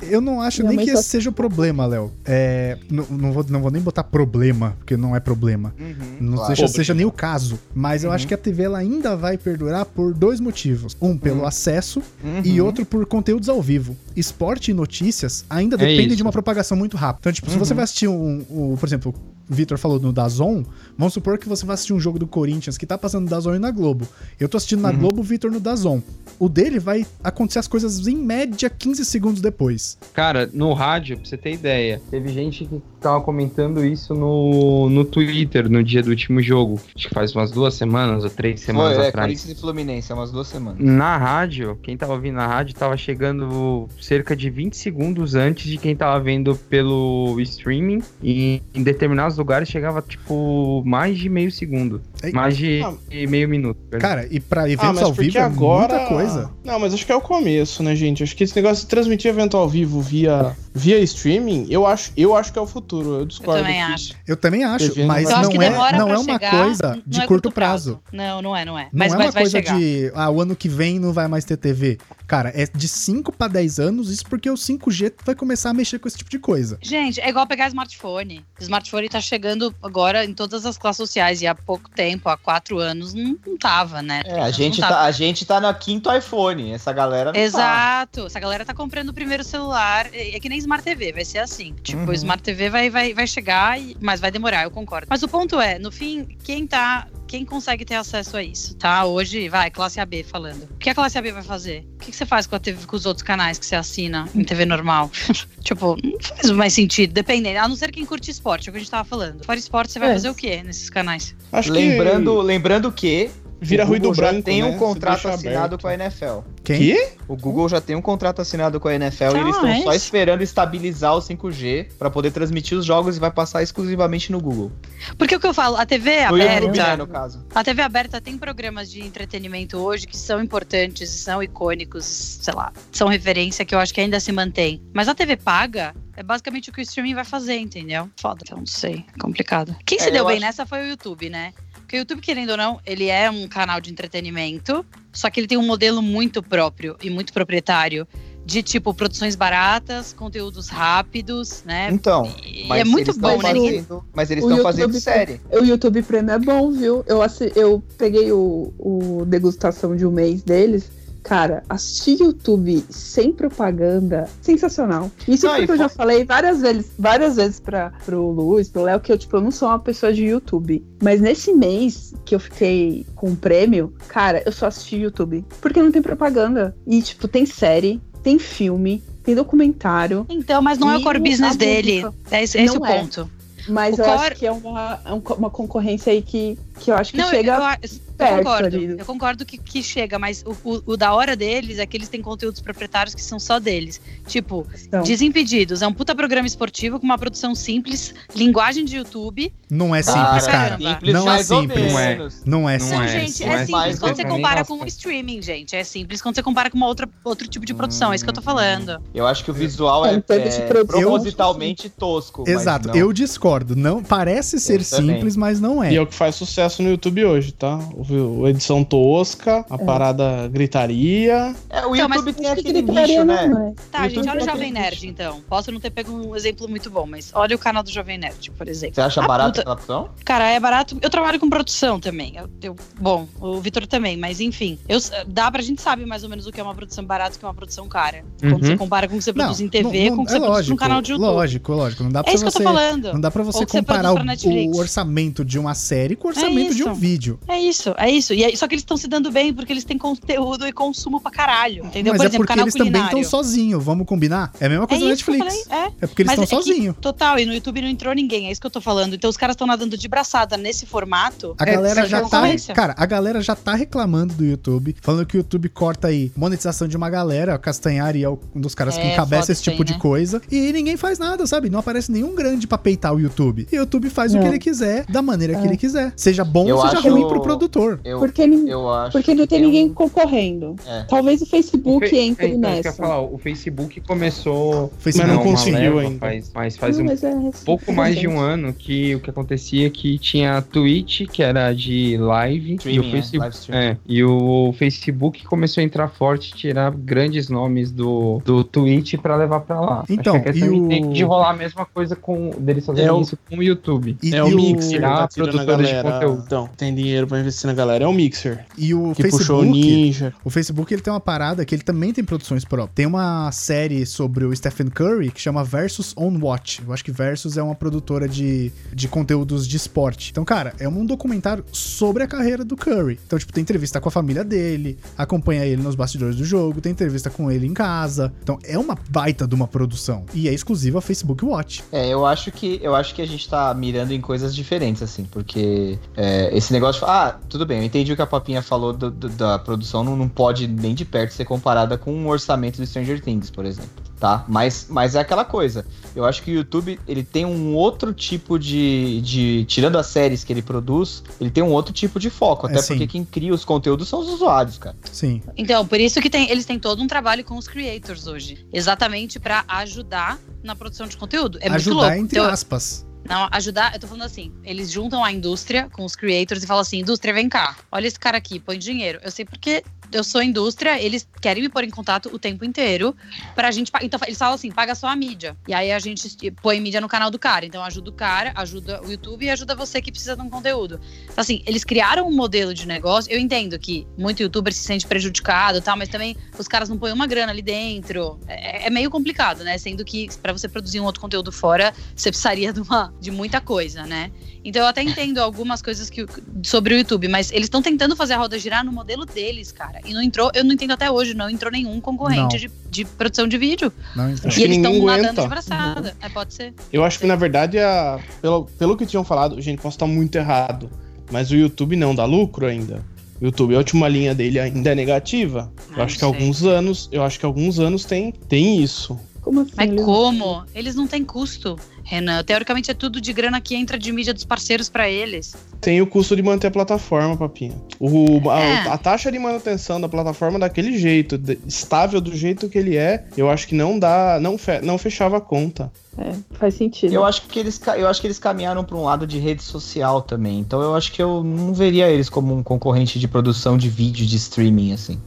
eu não acho Minha nem que só- esse seja o problema, Léo. É, não, não, vou, não vou nem botar problema, porque não é problema. Uhum, Não claro. seja, seja nem o caso. Mas eu Uhum. acho que a TV ela ainda vai perdurar por dois motivos. Um, pelo Uhum. acesso, Uhum. e outro por conteúdos ao vivo. Esporte e notícias ainda É dependem isso. de uma propagação muito rápida. Então, tipo, se você Uhum. vai assistir um, um- Por exemplo, Vitor falou no Dazon, vamos supor que você vai assistir um jogo do Corinthians que tá passando no Dazon e na Globo. Eu tô assistindo na Uhum. Globo, o Vitor no Dazon. O dele vai acontecer as coisas em média 15 segundos depois. Cara, no rádio, pra você ter ideia, teve gente que tava comentando isso no, no Twitter no dia do último jogo. Acho que faz umas duas semanas ou três semanas Foi, é, atrás. Corinthians e Fluminense, há umas duas semanas. Na rádio, quem tava ouvindo na rádio tava chegando cerca de 20 segundos antes de quem tava vendo pelo streaming. E em determinados lugares chegava, tipo, mais de meio segundo. Ei. Mais de Ah. meio minuto. Cara, e pra Ah, eventos mas ao vivo é agora. muita coisa. Não, mas acho que é o começo, né, gente? Acho que esse negócio de transmitir evento ao vivo via, via streaming, eu acho, eu acho que é o futuro. Eu Eu discordo. também que- acho. Eu também acho, mas Eu acho não que é, demora não é uma chegar, coisa de é curto prazo. Não, não é, não é. Não Mas, é mas uma vai coisa chegar. de, ah, o ano que vem não vai mais ter TV. Cara, é de 5 pra 10 anos, isso porque o 5G vai começar a mexer com esse tipo de coisa. Gente, é igual pegar smartphone. O smartphone tá chegando agora em todas as classes sociais e há pouco tempo, há quatro anos, não, não tava, né? É, a Não gente, tava. tá, a gente tá no quinto iPhone, essa galera não tá. Exato. Essa galera tá comprando o primeiro celular. É é que nem Smart TV, vai ser assim. Tipo, Uhum. o Smart TV vai, vai, vai chegar, e- mas vai demorar, eu concordo. Mas o ponto é, no fim, quem tá. Quem consegue ter acesso a isso, tá? Hoje, vai, classe AB falando. O que a classe AB vai fazer? O que, que você faz com, a TV, com os outros canais que você assina em TV normal? tipo, não faz mais sentido, dependendo. A não ser quem curte esporte, é o que a gente tava falando. Fora esporte, você vai É. fazer o quê nesses canais? Acho Lembrando, lembrando que vira o ruído Google já branco. tem né? um contrato assinado aberto. com a NFL. Quem? Que? O Google já tem um contrato assinado com a NFL e eles estão é só esperando estabilizar o 5G pra poder transmitir os jogos e vai passar exclusivamente no Google. Porque o que eu falo, a TV No YouTube, né, aberta. no caso. A TV aberta tem programas de entretenimento hoje que são importantes, são icônicos, sei lá, são referência que eu acho que ainda se mantém. Mas a TV paga é basicamente o que o streaming vai fazer, entendeu? Foda, então não sei, é complicado. Quem É, se deu eu bem acho- nessa foi o YouTube, né? Porque o YouTube, querendo ou não, ele é um canal de entretenimento, só que ele tem um modelo muito próprio e muito proprietário de tipo produções baratas, conteúdos rápidos, né? Então, E é muito bom, né? Fazendo, Mas eles estão fazendo série. O YouTube Premium é bom, viu? Eu, eu peguei o, o degustação de um mês deles. Cara, assistir YouTube sem propaganda, sensacional. Isso Não, porque eu já falei várias vezes, várias vezes para pro Luiz, pro Léo, que eu, tipo, eu não sou uma pessoa de YouTube. Mas nesse mês que eu fiquei com o prêmio, cara, eu só assisti YouTube. Porque não tem propaganda. E, tipo, tem série, tem filme, tem documentário. Então, mas não é o core business dele. É esse, esse Não o é. ponto. Mas O eu core- acho que é uma, é um uma concorrência aí que Que eu acho que Não, chega. eu, eu perto concordo. ali. Eu concordo que, que chega, mas o, o- o da hora deles é que eles têm conteúdos proprietários que são só deles. Tipo, Então, Desimpedidos é um puta programa esportivo com uma produção simples, linguagem de YouTube. Não é simples, cara. Cara, simples Não é mais ou simples. Não é. menos. Não é Não Não, simples. é, gente, não é, é simples simples quando você compara com o streaming, gente. É simples quando você compara com uma outra, outro tipo de produção. É isso que eu tô falando. Eu acho que o visual É, é, de é propositalmente tosco. mas Exato, não. eu discordo. Não parece ser Eu também. simples, mas não E é. é o que faz sucesso no YouTube hoje, tá? O, o edição tosca, a parada gritaria. É, o Então, YouTube tem que aquele nicho, né? não é. Tá, YouTube gente, olha o Jovem Nerd, então. Posso não ter pego um exemplo muito bom, mas olha o canal do Jovem Nerd, por exemplo. Você acha Ah, barato puta. aquela opção? Cara, é barato. Eu trabalho com produção também. Eu, eu- bom, o Vitor também, mas enfim. Eu, dá pra gente sabe mais ou menos o que é uma produção barata e o que é uma produção cara. Quando Uhum. você compara com o que você produz em TV, não- com o que é você produz num canal de YouTube. Lógico, lógico. Não dá pra É isso que você. eu tô falando. Não dá pra você que comparar o, o orçamento de uma série com o orçamento de um isso. vídeo. É isso, é isso. E só que eles estão se dando bem porque eles têm conteúdo e consumo pra caralho. Entendeu? Mas Por é exemplo, porque canal eles também culinário. estão sozinhos, vamos combinar? É a mesma É coisa isso que eu Netflix. falei, é. É porque eles estão é sozinhos. Total, e no YouTube não entrou ninguém, é isso que eu tô falando. Então os caras estão nadando de braçada nesse formato. A É, galera já tá. concorrência. Cara, a galera já tá reclamando do YouTube, falando que o YouTube corta aí monetização de uma galera. O Castanhari é um dos caras que É, encabeça esse tipo isso aí, de né? coisa. E ninguém faz nada, sabe? Não aparece nenhum grande pra peitar o YouTube. E o YouTube faz o que ele quiser, da maneira que É. ele quiser. Seja bom Eu ou seja acho- ruim pro produtor. Eu, Porque, eu acho. porque não que tem ninguém um- concorrendo. É. Talvez o Facebook O Fe- entre é, então, isso que eu ia nessa. falar, o Facebook começou. Facebook não uma conseguiu leva, ainda. Faz, mas faz Não, um mas é recente. pouco mais de um ano que o que acontecia é que tinha a Twitch, que era de live, e o, é, Facebook, é, e o Facebook começou a entrar forte, tirar grandes nomes do, do Twitch pra levar pra lá. Então, Acho que a questão e o- tem de rolar a mesma coisa com deles fazerem É o- isso com o YouTube. E, é e o Mixer, tirar tá produtores de galera. Conteúdo. Então, tem dinheiro pra investir na galera. É o Mixer. E o Que puxou o Facebook. Ninja. O Facebook ele tem uma parada que ele também tem produções próprias. Tem uma série sobre o Stephen Curry que chama Versus On Watch. Eu acho que Versus é uma produtora de, de conteúdos de esporte. Então, cara, é um documentário sobre a carreira do Curry. Então, tipo, tem entrevista com a família dele, acompanha ele nos bastidores do jogo, tem entrevista com ele em casa. Então, é uma baita de uma produção. E é exclusiva Facebook Watch. É, eu acho que eu acho que a gente tá mirando em coisas diferentes, assim, porque é, esse negócio de. Ah, tudo bem, eu entendi o que a Papinha falou do- do- da produção, não, não pode nem de perto ser comparada com um orçamento do Stranger Things, por exemplo. Tá? Mas, mas é aquela coisa. Eu acho que o YouTube ele tem um outro tipo de, de. Tirando as séries que ele produz, ele tem um outro tipo de foco. É, Até sim. porque quem cria os conteúdos são os usuários, cara. Sim. Então, por isso que tem, eles têm todo um trabalho com os creators hoje. Exatamente pra ajudar na produção de conteúdo. É muito Ajudar louco. entre Então, aspas. Não, ajudar, eu tô falando assim, eles juntam a indústria com os creators e falam assim, indústria, vem cá, olha esse cara aqui, põe dinheiro. Eu sei porque eu sou indústria, eles querem me pôr em contato o tempo inteiro pra gente, então eles falam assim, paga só a mídia. E aí a gente põe mídia no canal do cara, então ajuda o cara, ajuda o YouTube e ajuda você que precisa de um conteúdo. Então assim, eles criaram um modelo de negócio, eu entendo que muito youtuber se sente prejudicado tal, mas também os caras não põem uma grana ali dentro. É, é meio complicado, né? Sendo que pra você produzir um outro conteúdo fora, você precisaria de, uma, de muita coisa, né? Então eu até entendo algumas coisas que, sobre o YouTube, mas eles estão tentando fazer a roda girar no modelo deles, cara. E não entrou, eu não entendo até hoje, não entrou nenhum concorrente de, de produção de vídeo. Não. Acho e que eles estão nadando aguenta. de braçada. É, pode ser. Eu acho que, na verdade, a... pelo, pelo que tinham falado, gente, posso estar muito errado, mas o YouTube não dá lucro ainda. O YouTube, a última linha dele ainda é negativa. Ah, eu acho que não alguns anos, eu acho que alguns anos tem, tem isso. Como assim? Mas Lu? como? Eles não têm custo, Renan. Teoricamente é tudo de grana que entra de mídia dos parceiros pra eles. Tem o custo de manter a plataforma, papinha. O, a, É. a taxa de manutenção da plataforma daquele jeito, de- estável do jeito que ele é, eu acho que não dá, não, fe- não fechava a conta. É, faz sentido. Eu acho que eles, eu acho que eles caminharam para um lado de rede social também. Então eu acho que eu não veria eles como um concorrente de produção de vídeo de streaming assim.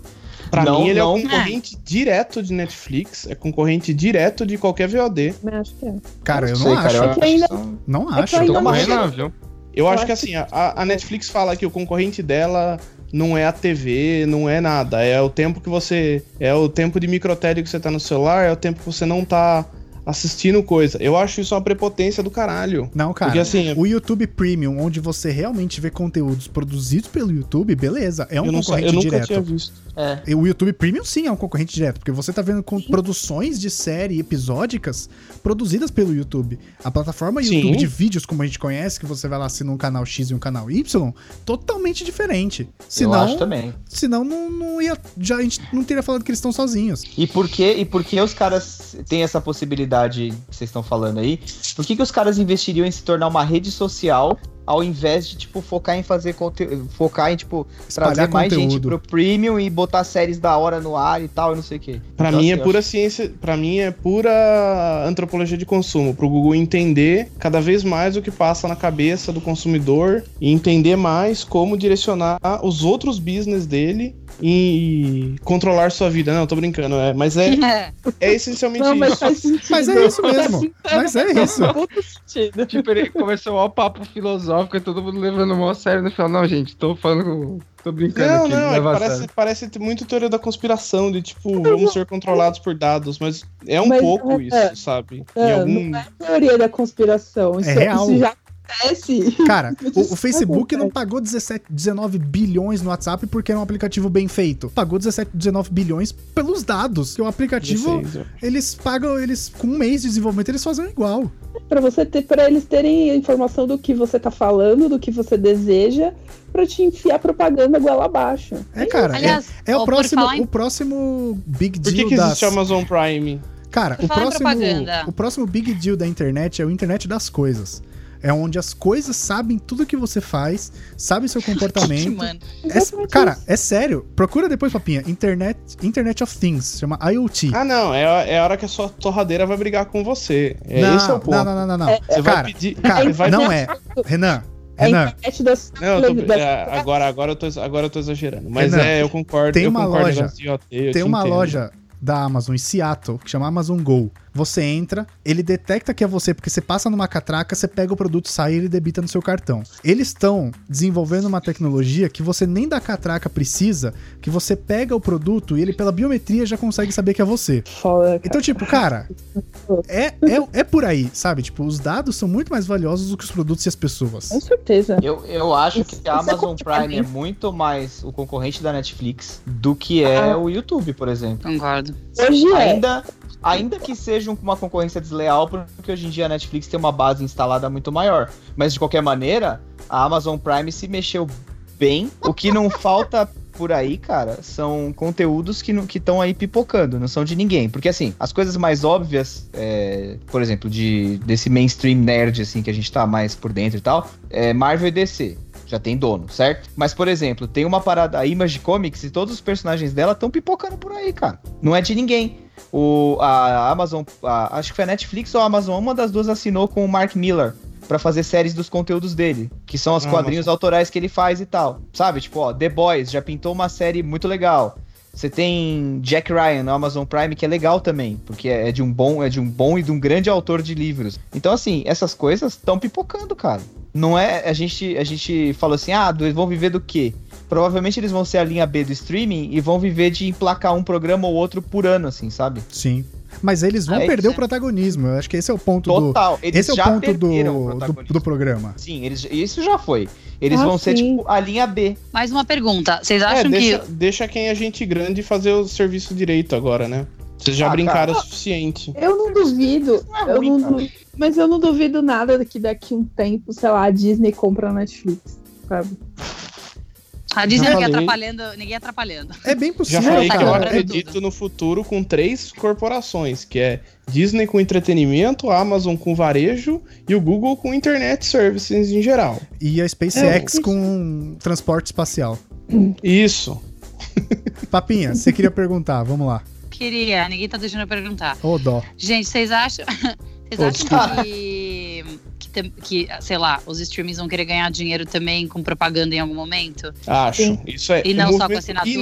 Pra Não, mim, ele não. é um concorrente direto de Netflix, é concorrente direto de qualquer VOD. Acho que é. Cara, eu sei, não cara, acho. eu É que ainda- Não É acho. ainda Então, não chega- Não, viu? Eu acho acho que assim, a, a Netflix fala que o concorrente dela não é a TV, não é nada. É o tempo que você. É o tempo de microtério que você tá no celular, é o tempo que você não tá assistindo coisa. Eu acho isso uma prepotência do caralho. Não, cara. Porque assim, O YouTube Premium, onde você realmente vê conteúdos produzidos pelo YouTube, beleza, é um eu, concorrente eu nunca direto. tinha visto. É. O YouTube Premium sim é um concorrente direto, porque você tá vendo com produções de série episódicas produzidas pelo YouTube. A plataforma Sim. YouTube de vídeos, como a gente conhece, que você vai lá assinar um canal X e um canal Y, totalmente diferente. eu Senão, acho também. senão não, não ia. Já a gente não teria falado que eles estão sozinhos. E por que, e por que os caras têm essa possibilidade que vocês estão falando aí? Por que, que os caras investiriam em se tornar uma rede social ao invés de, tipo, focar em fazer conteúdo, focar em, tipo, trazer Espalhar mais gente conteúdo. pro premium e botar séries da hora no ar e tal, e não sei o quê. Pra Então, mim assim, é pura ciência, para mim é pura antropologia de consumo, pro Google entender cada vez mais o que passa na cabeça do consumidor e entender mais como direcionar os outros business dele e controlar sua vida. Não, tô brincando, é, mas é, É. é essencialmente Não, mas isso. Mas é isso mesmo. Mas é isso. Tipo, ele começou ó, papo filosófico e todo mundo levando mó a sério no final. Não, gente, tô falando. Tô brincando Não, aqui. não, é parece, parece muito teoria da conspiração, de tipo, vamos ser controlados por dados, mas é um Mas, pouco é, isso, sabe? Em É, algum... Não é teoria da conspiração. Isso, É real. isso já acontece. Cara, o, o Facebook não pagou 17, 19 bilhões no WhatsApp porque era um aplicativo bem feito. Pagou 17, 19 bilhões pelos dados. Que o aplicativo, 16, eu- eles pagam, eles com um mês de desenvolvimento, eles fazem igual. Pra você ter, para eles terem a informação do que você tá falando, do que você deseja, pra te enfiar propaganda goela abaixo. É, cara, Aliás, é, é o por próximo, em- o próximo big Por deal que, que das... existe a Amazon Prime? Cara, Por o próximo, propaganda. o próximo big deal da internet é o internet das coisas. É onde as coisas sabem tudo que você faz, sabem seu comportamento. Mano. É- cara, é sério. Procura depois, papinha. Internet, Internet of Things, chama IoT. Ah, não, é, a- é a hora que a sua torradeira vai brigar com você. É, não, esse é o ponto. não, não, não, não, não. Você vai cara, pedir. cara, você vai não é. Renan, É a Renan, internet das. Não, eu tô- é, agora, agora, eu tô, agora eu tô exagerando. Mas Renan, é, eu concordo. tem eu uma concordo loja- tem te uma entendo. loja da Amazon em Seattle que chama Amazon Go. Você entra, ele detecta que é você porque você passa numa catraca, você pega o produto, sai e ele debita no seu cartão. Eles estão desenvolvendo uma tecnologia que você nem da catraca precisa, que você pega o produto e ele pela biometria já consegue saber que é você. Foda. Então, tipo, cara, é, é, é por aí, sabe? Tipo, os dados são muito mais valiosos do que os produtos e as pessoas. Com certeza. Eu, eu acho que a é Amazon. Prime é muito mais o concorrente da Netflix do que é Ah. o YouTube, por exemplo. Concordo. Hoje é. Ainda, que seja uma concorrência desleal, porque hoje em dia a Netflix tem uma base instalada muito maior. Mas de qualquer maneira, a Amazon Prime se mexeu bem. O que não falta por aí, cara, são conteúdos que estão aí pipocando, não são de ninguém. Porque assim, as coisas mais óbvias, é, por exemplo, de, desse mainstream nerd, assim, que a gente tá mais por dentro e tal, é Marvel e DC. Já tem dono, certo? Mas, por exemplo, tem uma parada, a Image Comics e todos os personagens dela estão pipocando por aí, cara. Não é de ninguém. O, a Amazon, a- acho que foi a Netflix ou a Amazon, uma das duas assinou com o Mark Miller pra fazer séries dos conteúdos dele, que são os Ah, quadrinhos autorais que ele faz e tal. Sabe? Tipo, ó, The Boys já pintou uma série muito legal. Você tem Jack Ryan no Amazon Prime que é legal também, porque é de um bom, é de um bom e de um grande autor de livros. Então assim, essas coisas estão pipocando, cara. Não é a gente a gente falou assim: "Ah, eles vão viver do quê?" Provavelmente eles vão ser a linha B do streaming e vão viver de emplacar um programa ou outro por ano assim, sabe? Sim. Mas eles vão É, perder é. o protagonismo. Eu acho que esse é o ponto do. Total. Eles Esse é o ponto perderam o do, do, do programa. Sim, eles, isso já foi. Eles Ah, vão ser, sim. tipo, a linha B. Mais uma pergunta. Vocês É, acham deixa, que. deixa quem é gente grande fazer o serviço direito agora, né? Vocês já Ah, brincaram cara. o suficiente. Eu não duvido. Não é eu ruim, não cara. du- Mas eu não duvido nada que daqui um tempo, sei lá, a Disney compra a Netflix. Sabe? A Disney Já ninguém falei. atrapalhando, ninguém atrapalhando. É bem Já possível, falei tá que eu comprando acredito no futuro com três corporações, que é Disney com entretenimento, a Amazon com varejo e o Google com internet services em geral. E a SpaceX com transporte espacial. Isso. Papinha, você queria perguntar, vamos lá. Queria, ninguém tá deixando eu perguntar. Ô, dó. Gente, vocês acham. Vocês Pô, acham que, que, que, sei lá, os streamings vão querer ganhar dinheiro também com propaganda em algum momento? Acho. Sim. Isso é E não só com assinatura?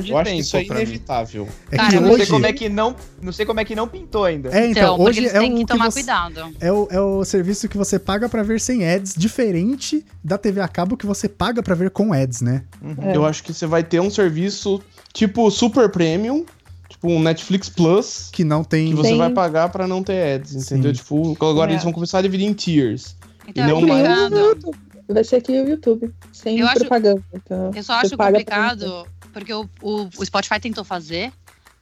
de Eu acho que isso é inevitável. É Cara, que eu não sei hoje. como é que não, não sei como é que não pintou ainda. É, então, Então, porque hoje eles é têm o que tomar você- cuidado. É o, é o serviço que você paga pra ver sem ads, diferente da TV a cabo que você paga pra ver com ads, né? Uhum. É. Eu acho que você vai ter um serviço tipo super premium. Tipo, um Netflix Plus Que não tem. que você Tem. vai pagar pra não ter ads, entendeu? Sim. Tipo, agora É. eles vão começar a dividir em tiers. Então E não mais-. Vai ser aqui o YouTube, sem Eu acho- propaganda. Então, Eu só acho complicado, porque o, o, o Spotify tentou fazer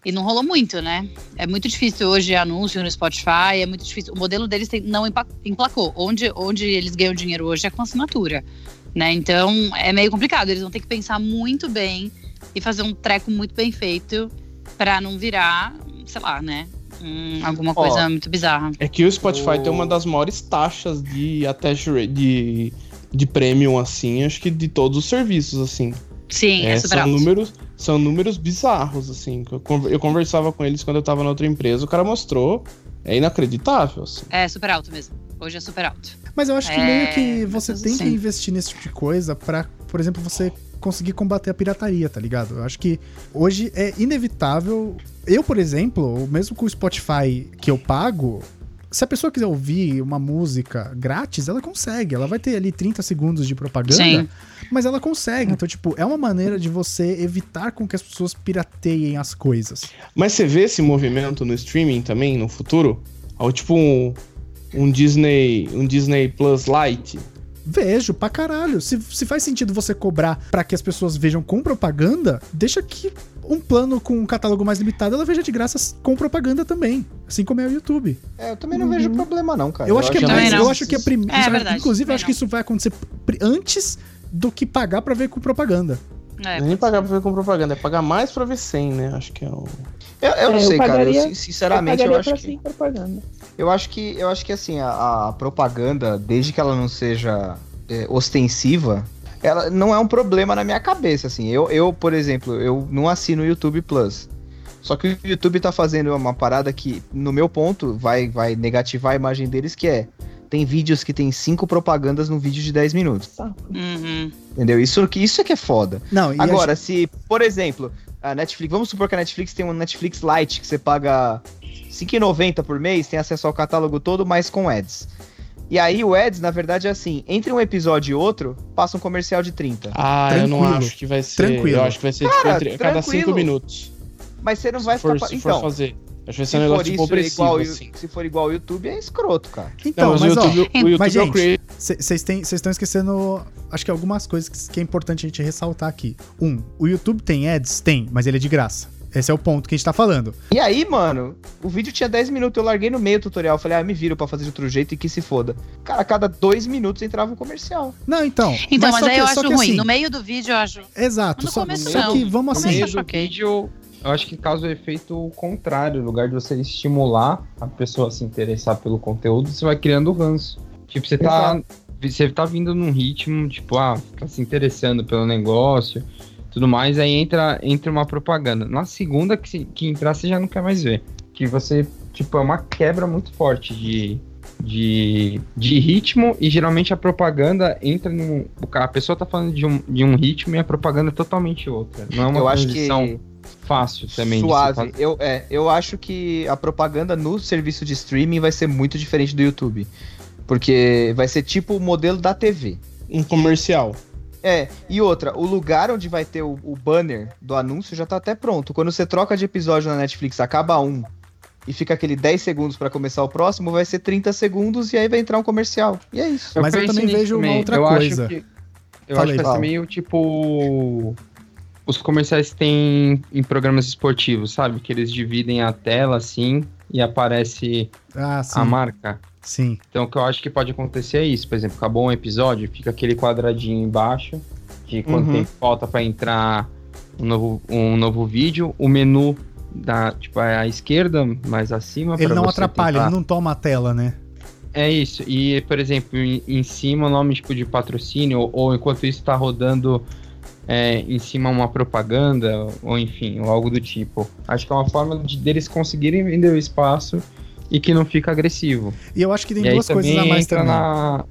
e não rolou muito, né? É muito difícil hoje anúncio no Spotify, é muito difícil. O modelo deles tem- não emplacou. Onde, onde eles ganham dinheiro hoje é com assinatura, né? Então é meio complicado. Eles vão ter que pensar muito bem e fazer um treco muito bem feito pra não virar, sei lá, né? Hum, alguma Ó. coisa muito bizarra. É que o Spotify O- tem uma das maiores taxas de attach rate, de, de premium, assim, acho que de todos os serviços, assim. Sim, é, É, super são alto. números São números bizarros, assim. Eu con- Eu conversava com eles quando eu tava na outra empresa, o cara mostrou. É inacreditável, assim. É super alto mesmo. Hoje é super alto. Mas eu acho que É, meio que você mas tem que assim- investir nesse tipo de coisa pra, por exemplo, você conseguir combater a pirataria, tá ligado? Eu acho que hoje é inevitável. Eu, por exemplo, mesmo com o Spotify que eu pago, se a pessoa quiser ouvir uma música grátis, ela consegue. Ela vai ter ali 30 segundos de propaganda, Sim. mas ela consegue. Então, tipo, é uma maneira de você evitar com que as pessoas pirateiem as coisas. Mas você vê esse movimento no streaming também, no futuro? Ou tipo um, um Disney. Um Disney Plus Lite? Vejo pra caralho. Se, se faz sentido você cobrar pra que as pessoas vejam com propaganda, deixa que um plano com um catálogo mais limitado ela veja de graça com propaganda também. Assim como é o YouTube. É, eu também não vejo problema, não, cara. eu acho que é acho mais. também Eu não. acho que é primeiro. É verdade, inclusive, eu acho que isso vai acontecer antes do que pagar pra ver com propaganda. É, Não é nem pagar pra ver com propaganda, é pagar mais pra ver sem, né? Acho que é o. Eu, eu não É, eu sei, cara. Eu, pagaria- sin- sinceramente, eu eu, acho pra que. sem propaganda. Eu acho que, eu acho que assim, a, a propaganda, desde que ela não seja é, ostensiva, ela não é um problema na minha cabeça, assim. Eu, eu, por exemplo, eu não assino o YouTube Plus. Só que o YouTube tá fazendo uma parada que, no meu ponto, vai, vai negativar a imagem deles, que é. Tem vídeos que tem cinco propagandas num vídeo de 10 minutos. Uhum. Entendeu? Isso, que- isso é que é foda. Não, e Agora, se, por exemplo, a Netflix, vamos supor que a Netflix tem um Netflix Lite que você paga 5,90 por mês, tem acesso ao catálogo todo, mas com ads. E aí o ads, na verdade, é assim, entre um episódio e outro, passa um comercial de 30. Ah, eu não Tranquilo. acho que vai ser. Tranquilo. Eu acho que vai ser Cara, tipo, entre, a cada tranquilo. cinco minutos. Mas você não vai se for, ficar... pa- se for Então, fazer. Acho que vai ser se um for negócio tipo isso opressivo, igual, assim. se for igual ao YouTube, é escroto, cara. Então, Não, mas, mas, o ó, YouTube, o YouTube mas, é o gente. Vocês estão esquecendo, acho que algumas coisas que, que é importante a gente ressaltar aqui. Um, o YouTube tem ads? Tem, mas ele é de graça. Esse é o ponto que a gente tá falando. E aí, mano, o vídeo tinha 10 minutos, eu larguei no meio do tutorial, falei, ah, me viro pra fazer de outro jeito e que se foda. Cara, a cada dois minutos entrava um comercial. Não, então. Então, mas, só aí que- eu acho ruim. assim, No meio do vídeo eu acho. Exato. No Só, começo só não. que vamos No assim. começo meio eu do vídeo, eu acho que causa o efeito contrário. No lugar de você estimular a pessoa a se interessar pelo conteúdo, você vai criando ranço. Tipo, você tá, você tá vindo num ritmo, tipo, ah, tá se interessando pelo negócio, tudo mais, aí entra, entra uma propaganda. Na segunda que, se- que entrar, você já não quer mais ver. Que você, tipo, é uma quebra muito forte de, de, de ritmo e geralmente a propaganda entra num. A pessoa tá falando de um, de um ritmo e a propaganda é totalmente outra. Não é uma eu acho transição que fácil também suave. Eu, é, eu acho que a propaganda no serviço de streaming vai ser muito diferente do YouTube. Porque vai ser tipo o modelo da TV. Um comercial. É, e outra, o lugar onde vai ter o, o banner do anúncio já tá até pronto. Quando você troca de episódio na Netflix, acaba um e fica aquele 10 segundos pra começar o próximo, vai ser 30 segundos e aí vai entrar um comercial. E é isso. Mas eu também vejo uma outra eu coisa. Acho que, eu Fala acho que ser meio tipo. Os comerciais têm em programas esportivos, sabe? Que eles dividem a tela assim e aparece Ah, a marca. Sim. Então o que eu acho que pode acontecer é isso. Por exemplo, acabou um episódio, fica aquele quadradinho embaixo de quanto Uhum. tempo falta pra entrar um novo, um novo vídeo. O menu da, tipo, é à esquerda, mais acima. Ele não atrapalha, tentar- ele não toma a tela, né? É isso. E, por exemplo, em, em cima o nome tipo de patrocínio, ou, ou enquanto isso tá rodando é, em cima uma propaganda, ou enfim, ou algo do tipo. Acho que é uma forma de deles conseguirem vender o espaço e que não fica agressivo. E eu acho que tem e duas coisas a mais entra também. na.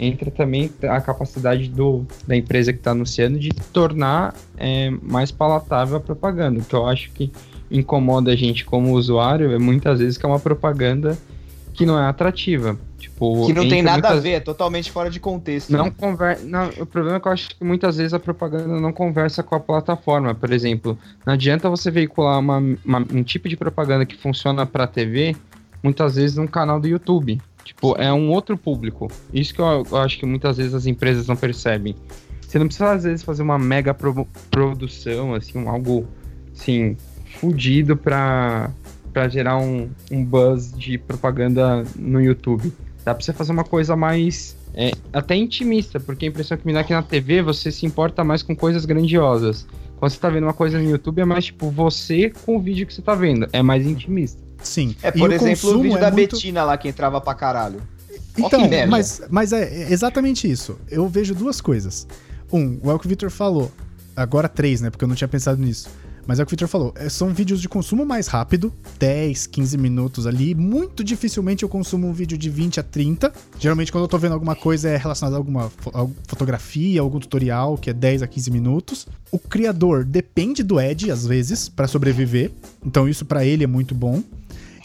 Entra também a capacidade do, da empresa que está anunciando de tornar é, mais palatável a propaganda. O que eu acho que incomoda a gente como usuário é muitas vezes que é uma propaganda que não é atrativa. Tipo, Que não tem nada a muitas- ver, é totalmente fora de contexto. Não conversa. O problema é que eu acho que muitas vezes a propaganda não conversa com a plataforma. Por exemplo, não adianta você veicular uma, uma- um tipo de propaganda que funciona pra TV, muitas vezes num canal do YouTube. Tipo, é um outro público. Isso que eu, eu acho que muitas vezes as empresas não percebem. Você não precisa, às vezes, fazer uma mega pro- produção, assim, um algo, assim, fudido pra, pra gerar um, um buzz de propaganda no YouTube. Dá pra você fazer uma coisa mais é, até intimista, porque a impressão que me dá é que na TV você se importa mais com coisas grandiosas. Quando você tá vendo uma coisa no YouTube, é mais tipo você com o vídeo que você tá vendo. É mais intimista. Sim. É, E por o exemplo, o consumo vídeo é da muito- Betina lá que entrava pra caralho. Então, merda. mas, mas é exatamente isso. Eu vejo duas coisas. Um, é o que o Victor falou. Agora três, né? Porque eu não tinha pensado nisso. Mas é o que o Victor falou. é, São vídeos de consumo mais rápido, 10, 15 minutos ali. Muito dificilmente eu consumo um vídeo de 20 a 30. Geralmente, quando eu tô vendo alguma coisa, é relacionada a alguma fotografia, algum tutorial, que é 10 a 15 minutos. O criador depende do Ed, às vezes, pra sobreviver. Então, isso pra ele é muito bom.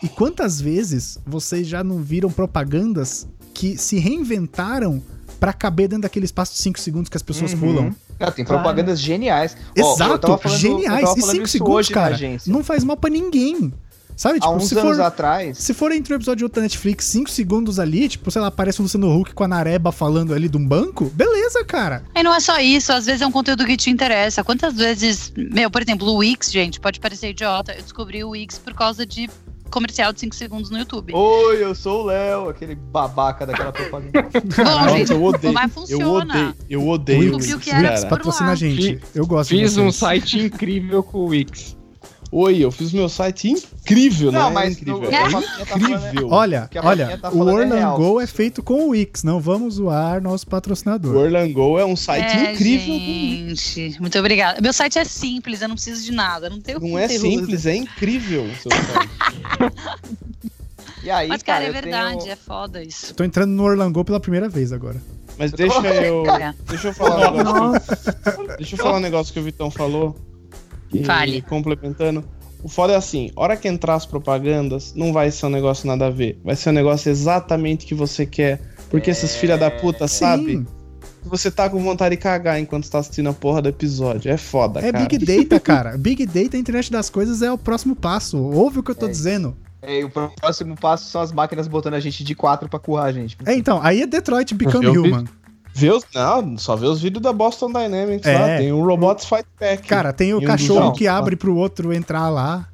E quantas vezes vocês já não viram propagandas que se reinventaram pra caber dentro daquele espaço de 5 segundos que as pessoas Uhum. pulam? Cara, tem propagandas geniais. Exato, tava falando- eu geniais. tava E falando 5 isso segundos, cara, não faz mal pra ninguém. Sabe? Há Tipo, uns se anos for, atrás. se for entre um episódio e outro da Netflix, 5 segundos ali, tipo, sei lá, aparece o Luciano Huck com a Nareba falando ali de um banco, beleza, cara. E não é só isso, às vezes é um conteúdo que te interessa. Quantas vezes, meu, por exemplo, o Wix, gente, pode parecer idiota. Eu descobri o Wix por causa de comercial de 5 segundos no YouTube. Oi, eu sou o Léo, aquele babaca daquela propaganda. Bom, Nossa, gente, eu odeio. mas Eu funciona. odeio. Eu odeio Descobriu que era cara. patrocina a gente. Eu gosto de Fiz um site incrível com o Wix. Oi, eu fiz meu site incrível, Não, né? mas incrível. É o tá incrível. Olha, a olha, tá o falando é Orlan real. Go é feito com o Wix, não vamos zoar nosso O patrocinador. Orlango é um site É, incrível. gente. Muito obrigada. Meu site é simples, eu não preciso de nada. Não tenho Não é simples, é incrível o seu site. E aí, Mas, cara, é eu verdade, tenho- é foda isso. Tô entrando no Orlan Go pela primeira vez agora. Mas deixa eu. Cara, Deixa eu falar um negócio. deixa eu falar um negócio que o Vitão falou. E Fale. Complementando. O foda é assim, hora que entrar as propagandas, não vai ser um negócio nada a ver. Vai ser um negócio exatamente que você quer. Porque esses filha da puta, sabe? Sim, Que você tá com vontade de cagar enquanto tá assistindo a porra do episódio. É foda, é cara. Big Data, cara. Big Data, a internet das coisas é o próximo passo. Ouve o que eu tô É dizendo. É, e o próximo passo são as máquinas botando a gente de quatro pra currar a gente. É, então, aí é Detroit Become Eu vi- Human. Vê os, não, só vê os vídeos da Boston Dynamics É. lá. Tem o Robots Fight Back. Cara, tem o um cachorro dos- que abre pro outro entrar lá.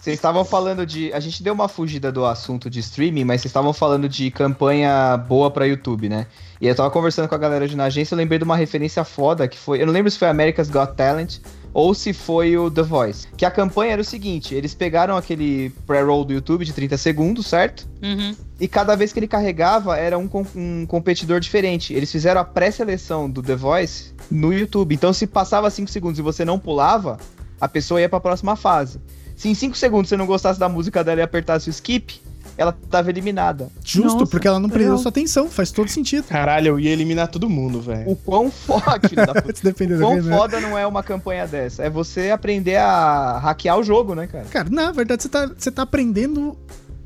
Vocês estavam falando de. A gente deu uma fugida do assunto de streaming, mas vocês estavam falando de campanha boa pra YouTube, né? E eu tava conversando com a galera de na agência, eu lembrei de uma referência foda que foi. Eu não lembro se foi America's Got Talent ou se foi o The Voice. Que a campanha era o seguinte: eles pegaram aquele pré-roll do YouTube de 30 segundos, certo? uhum. E cada vez que ele carregava era um, um competidor diferente. Eles fizeram a pré-seleção do The Voice no YouTube. Então, se passava 5 segundos e você não pulava, a pessoa ia pra próxima fase. Se em 5 segundos você não gostasse da música dela e apertasse o skip, ela tava eliminada. Justo, Nossa, porque ela não prendeu sua atenção. Faz todo sentido. Caralho, eu ia eliminar todo mundo, velho. O quão foda, filho da puta. O quão foda não é uma campanha dessa. É você aprender a hackear o jogo, né, cara? Cara, na verdade, você tá, você tá aprendendo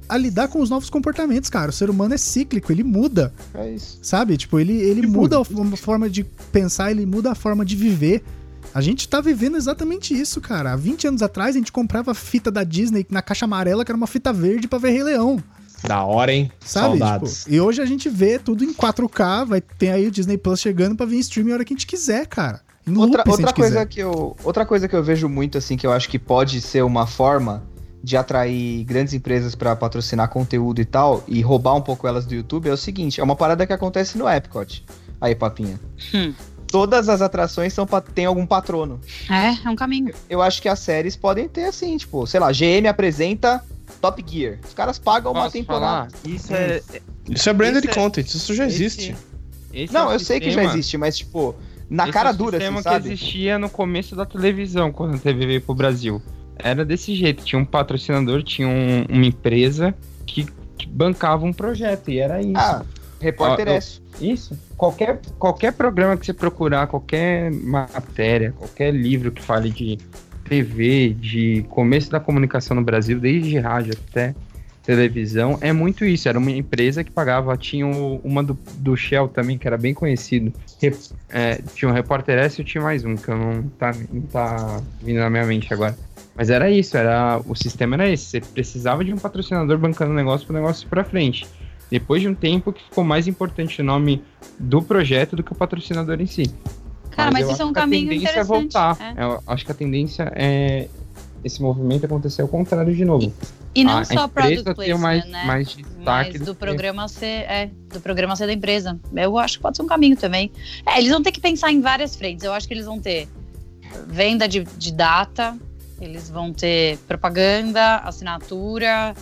a lidar com os novos comportamentos, cara. O ser humano é cíclico, ele muda, É isso. sabe? Tipo, ele, ele muda a forma- forma de pensar, ele muda a forma de viver. A gente tá vivendo exatamente isso, cara. Há 20 anos atrás, a gente comprava fita da Disney na caixa amarela, que era uma fita verde pra ver Rei Leão, Da hora, hein? sabe? Saudades. Tipo, e hoje a gente vê tudo em 4K, vai ter aí o Disney Plus chegando pra vir em streaming a hora que a gente quiser, cara. Loop, Outra, outra coisa quiser. que eu, outra coisa que eu vejo muito assim que eu acho que pode ser uma forma de atrair grandes empresas pra patrocinar conteúdo e tal e roubar um pouco elas do YouTube é o seguinte, é uma parada que acontece no Epcot. Aí, papinha. Hum. Todas as atrações são pa- tem algum patrono. É, é um caminho. Eu acho que as séries podem ter assim, tipo, sei lá, GM apresenta Top Gear. Os caras pagam uma Posso temporada. falar? Isso é. Isso é branded Esse é- content, isso já esse- existe. esse Não, é o eu sei que já sistema- existe, mas tipo, na esse cara é dura, sistema assim, sabe? que existia no começo da televisão, quando a TV veio pro Brasil. Era desse jeito, tinha um patrocinador, tinha um- uma empresa que, que bancava um projeto, e era isso. Ah, repórter Ó, eu- é isso. Qualquer, qualquer programa que você procurar, qualquer matéria, qualquer livro que fale de TV, de começo da comunicação no Brasil, desde rádio até, televisão, é muito isso. Era uma empresa que pagava, tinha uma do, do Shell também, que era bem conhecido. É, tinha um Repórter S e tinha mais um, que eu não tá, não tá vindo na minha mente agora. Mas era isso, era o sistema era esse. Você precisava de um patrocinador bancando o negócio para o negócio ir pra frente. Depois de um tempo que ficou mais importante o nome do projeto do que o patrocinador em si. Cara, mas eu isso é um caminho A tendência interessante. é voltar. é. Eu acho que a tendência é esse movimento acontecer ao contrário de novo. E não a só empresa product placement, mais, né? mais destaque. Mas do do programa ser, é, do programa ser da empresa. Eu acho que pode ser um caminho também. É, eles vão ter que pensar em várias frentes. Eu acho que eles vão ter venda de, de data, eles vão ter propaganda, assinatura,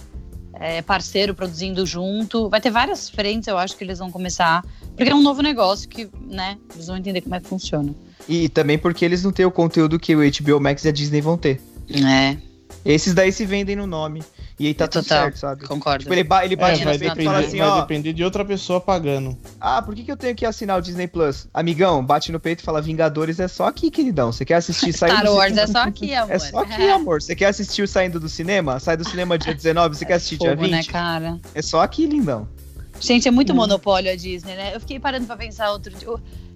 é, parceiro produzindo junto. Vai ter várias frentes, eu acho que eles vão começar. Porque é um novo negócio que, né, eles vão entender como é que funciona. E também porque eles não têm o conteúdo que o HBO Max e a Disney vão ter. É, Esses daí se vendem no nome. E aí tá tudo Total. certo, sabe? concordo. Tipo, ele, ba ele É, bate vai, no peito e depender, fala assim, vai ó. depender de outra pessoa pagando. Ah, por que, que eu tenho que assinar o Disney Plus? Amigão, bate no peito e fala, Vingadores é só aqui, queridão. Você quer assistir saindo Star do Wars cinema? é só aqui, amor. É só aqui, amor. Você quer assistir o saindo do cinema? Sai do cinema dia 19, você quer assistir dia Fogo, 20? né, cara? É só aqui, lindão. Gente, é muito monopólio a Disney, né? Eu fiquei parando pra pensar outro dia.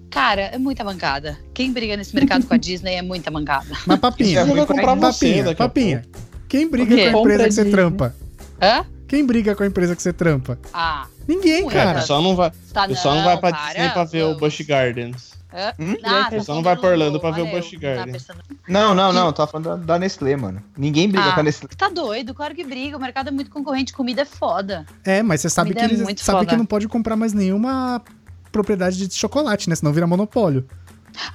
Cara, é muita bancada. Quem briga nesse mercado com a Disney é muita bancada. Mas papinha, é vai comprar papinha, papinha. Quem briga com a empresa que você trampa? Hã? Quem briga com a empresa que você trampa? Ah, Ninguém, Ué, cara. o pessoal não vai, tá pessoal não vai pra para, Disney pra ver o. Busch Gardens. Hã? Hum? Ah, não tá vai pra Orlando pra ver o Busch Gardens. pensando- Não, não, não. Tô falando da, da Nestlé, mano. Ninguém briga Ah, com a Nestlé. Tá doido, claro que briga. O mercado é muito concorrente, comida é foda. É, mas você sabe que Comida é eles sabe foda. que não pode comprar mais nenhuma propriedade de chocolate, né? Senão vira monopólio.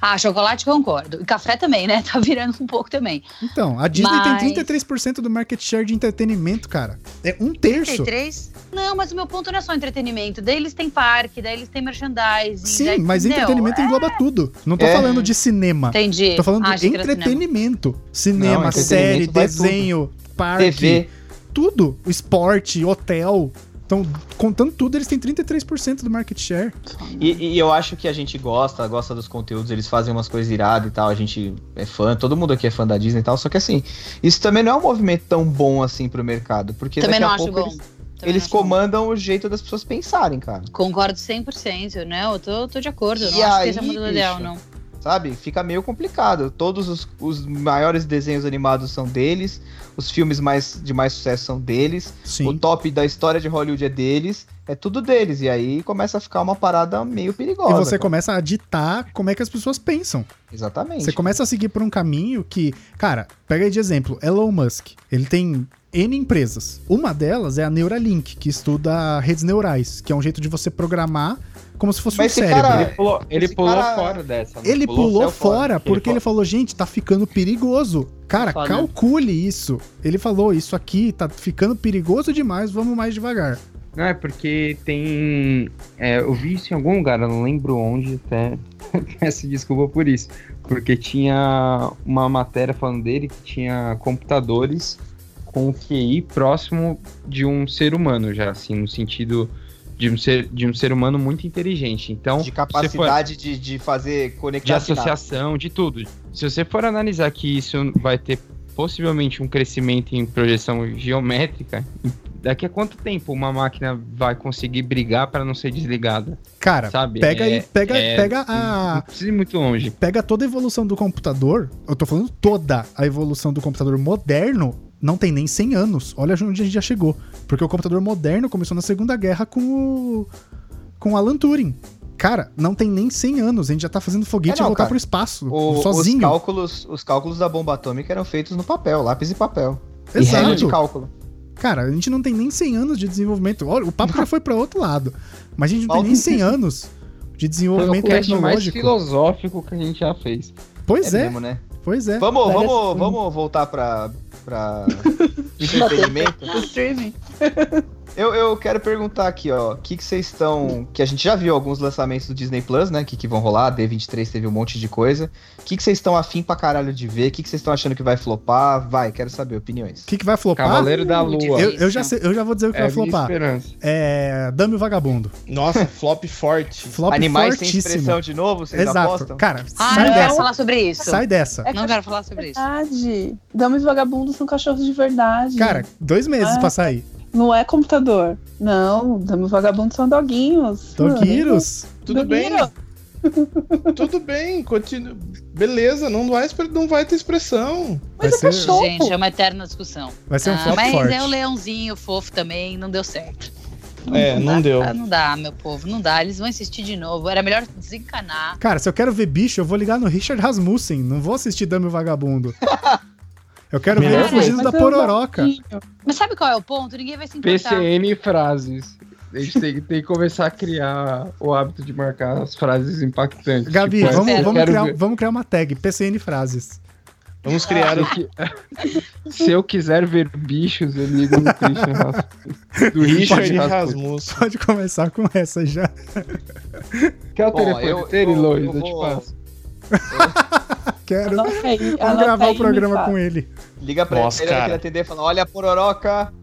Ah, chocolate concordo. E café também, né? Tá virando um pouco também. Então, a Disney Mas- tem 33% do market share de entretenimento, cara. É um terço. 33? Não, mas o meu ponto não é só entretenimento. Daí eles têm parque, daí eles têm merchandising. Sim, daí- mas entendeu? entretenimento engloba tudo. Não tô É. falando de cinema. Entendi. Tô falando Ah, de entretenimento. Cinema, Não, série, entretenimento vai desenho, parque, TV. tudo. O esporte, hotel. Então, contando tudo, eles têm 33% do market share. E, e eu acho que a gente gosta, gosta dos conteúdos, eles fazem umas coisas iradas e tal, a gente é fã, todo mundo aqui é fã da Disney e tal, só que assim, isso também não é um movimento tão bom assim pro mercado, porque Também daqui não a acho pouco bom. eles, Também eles acho bom. comandam o jeito das pessoas pensarem, cara. Concordo 100%, né? Eu tô, tô de acordo. Eu E não acho que esse é o modelo ideal, não. Sabe? Fica meio complicado. Todos os, os maiores desenhos animados são deles, os filmes mais, de mais sucesso são deles, Sim. o top da história de Hollywood é deles, é tudo deles. E aí começa a ficar uma parada meio perigosa. E você cara. começa a ditar como é que as pessoas pensam. Exatamente. Você começa a seguir por um caminho que, cara, pega aí de exemplo, Elon Musk. Ele tem N empresas. Uma delas é a Neuralink, que estuda redes neurais, que é um jeito de você programar como se fosse Mas um esse cérebro. cara- Ele pulou, ele Esse pulou cara- fora dessa. né? Ele pulou, saiu fora. fora Ele porque ele, falou- falou, gente, tá ficando perigoso. Cara, calcule isso. Ele falou, isso aqui tá ficando perigoso demais, vamos mais devagar. Não, é porque tem. é, eu vi isso em algum lugar, eu não lembro onde, até peço desculpa por isso. Porque tinha uma matéria falando dele que tinha computadores com QI próximo de um ser humano, já, assim, no sentido de um ser, de um ser humano muito inteligente. Então, de se for- capacidade de, de fazer de conectar sinapses. associação, de tudo. Se você for analisar que isso vai ter possivelmente um crescimento em projeção geométrica, daqui a quanto tempo uma máquina vai conseguir brigar para não ser desligada? Cara, Sabe? pega É- pega, é- pega Não a. precisa ir muito longe. Pega toda a evolução do computador. Eu tô falando toda a evolução do computador moderno. Não tem nem 100 anos. Olha onde a gente já chegou. Porque o computador moderno começou na Segunda Guerra com o. com o Alan Turing. Cara, não tem nem 100 anos. A gente já tá fazendo foguete É, não, e voltar cara. pro espaço. O- sozinho. Os cálculos, os cálculos da bomba atômica eram feitos no papel, lápis e papel. E regra de Exato. cálculo. Cara, a gente não tem nem 100 anos de desenvolvimento. Olha, o papo já foi pra outro lado. Mas a gente não tem nem 100 anos de Foi o desenvolvimento cast mais tecnológico. filosófico que a gente já fez. Pois é, mesmo, né? pois é. Vamos, vamos, vamos voltar pra, pra entretenimento. O streaming. Eu, eu quero perguntar aqui, ó, o que, que vocês estão. Que a gente já viu alguns lançamentos do Disney Plus, né? Que, que vão rolar, D23 teve um monte de coisa. O que, que vocês estão afim pra caralho de ver? O que, que vocês estão achando que vai flopar? Vai, quero saber opiniões. O que, que vai flopar? Cavaleiro da Lua. Eu, eu já sei- eu já vou dizer o que é vai minha flopar. esperança. É. Dame o Vagabundo. Nossa, flop forte. Flop Animais sem fortíssimo. expressão de novo, vocês Exato. apostam? Cara, Ah, sai não quero dessa. falar sobre isso. Sai dessa. É Não quero falar sobre isso. verdade. Damas e vagabundos são cachorros de verdade. Cara, dois meses Ah. pra sair. Não é computador. Não, Dama e Vagabundo são doguinhos. Doguiros. Tudo bem. Tudo bem, continua. Beleza, não vai, não vai ter expressão. Vai Mas é ser, cachorro. Gente, é uma eterna discussão. vai ser um Ah, mas forte. é o leãozinho fofo também, não deu certo. É, não dá, deu. ah, Não dá, meu povo, não dá. Eles vão insistir de novo. Era melhor desencanar. Cara, se eu quero ver bicho, eu vou ligar no Richard Rasmussen. Não vou assistir Dame e o Vagabundo. Eu quero ver ele fugindo da pororoca. Mas sabe qual é o ponto? Ninguém vai se importar. PCN frases. A gente tem, tem que começar a criar o hábito de marcar as frases impactantes. Gabi, Tipo, vamos, eu vamos, criar, ver- vamos criar uma tag, PCN frases. Vamos criar. Eu, qui- Se eu quiser ver bichos, eu ligo no Christian Rasmussen. Do Richard Rasmussen. Pode começar com essa já. Quer o Bom, telefone eu- dele, eu- Lois? eu Eu te vou- passo. Quero. Anota aí, Vamos anota gravar aí o programa com ele. Liga pra Nossa, ele, ele cara. vai atender e fala, olha a pororoca.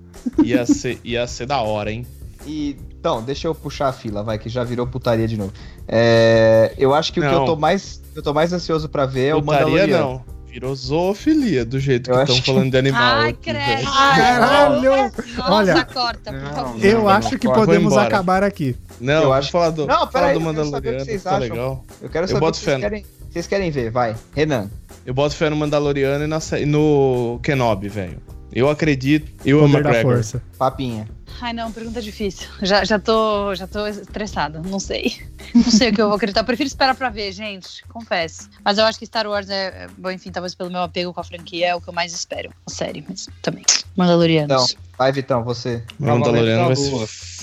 Ia ser, ia ser da hora, hein? E, então, deixa eu puxar a fila, vai, que já virou putaria de novo. É, eu acho que o que Não. eu tô mais, eu tô mais ansioso pra ver é o Putaria Mandaloriano. não. Virou zoofilia, do jeito Eu que estão que- falando de animal. Ai, credo. Caralho! Nossa, Olha, corta, por não, favor. Eu não, acho não, que podemos acabar aqui. Não, Eu eu acho- falar do, Não, falar peraí, do eu quero saber o que Mandaloriano, vocês tá acham. legal. Eu quero Eu saber o boto que fé vocês querem, vocês querem ver, vai. Renan. Eu boto fé no Mandaloriano e na no Kenobi, velho. Eu acredito. Eu amo McGregor. força. Papinha. Ai, não, pergunta difícil. Já, já, tô, já tô estressada, não sei. Não sei o que eu vou acreditar. Eu prefiro esperar pra ver, gente, confesso. Mas eu acho que Star Wars é, é- bom, enfim, talvez pelo meu apego com a franquia, é o que eu mais espero. A série, mas também. Mandalorianos. Então, vai, Vitão, você. Mandaloriano vai ser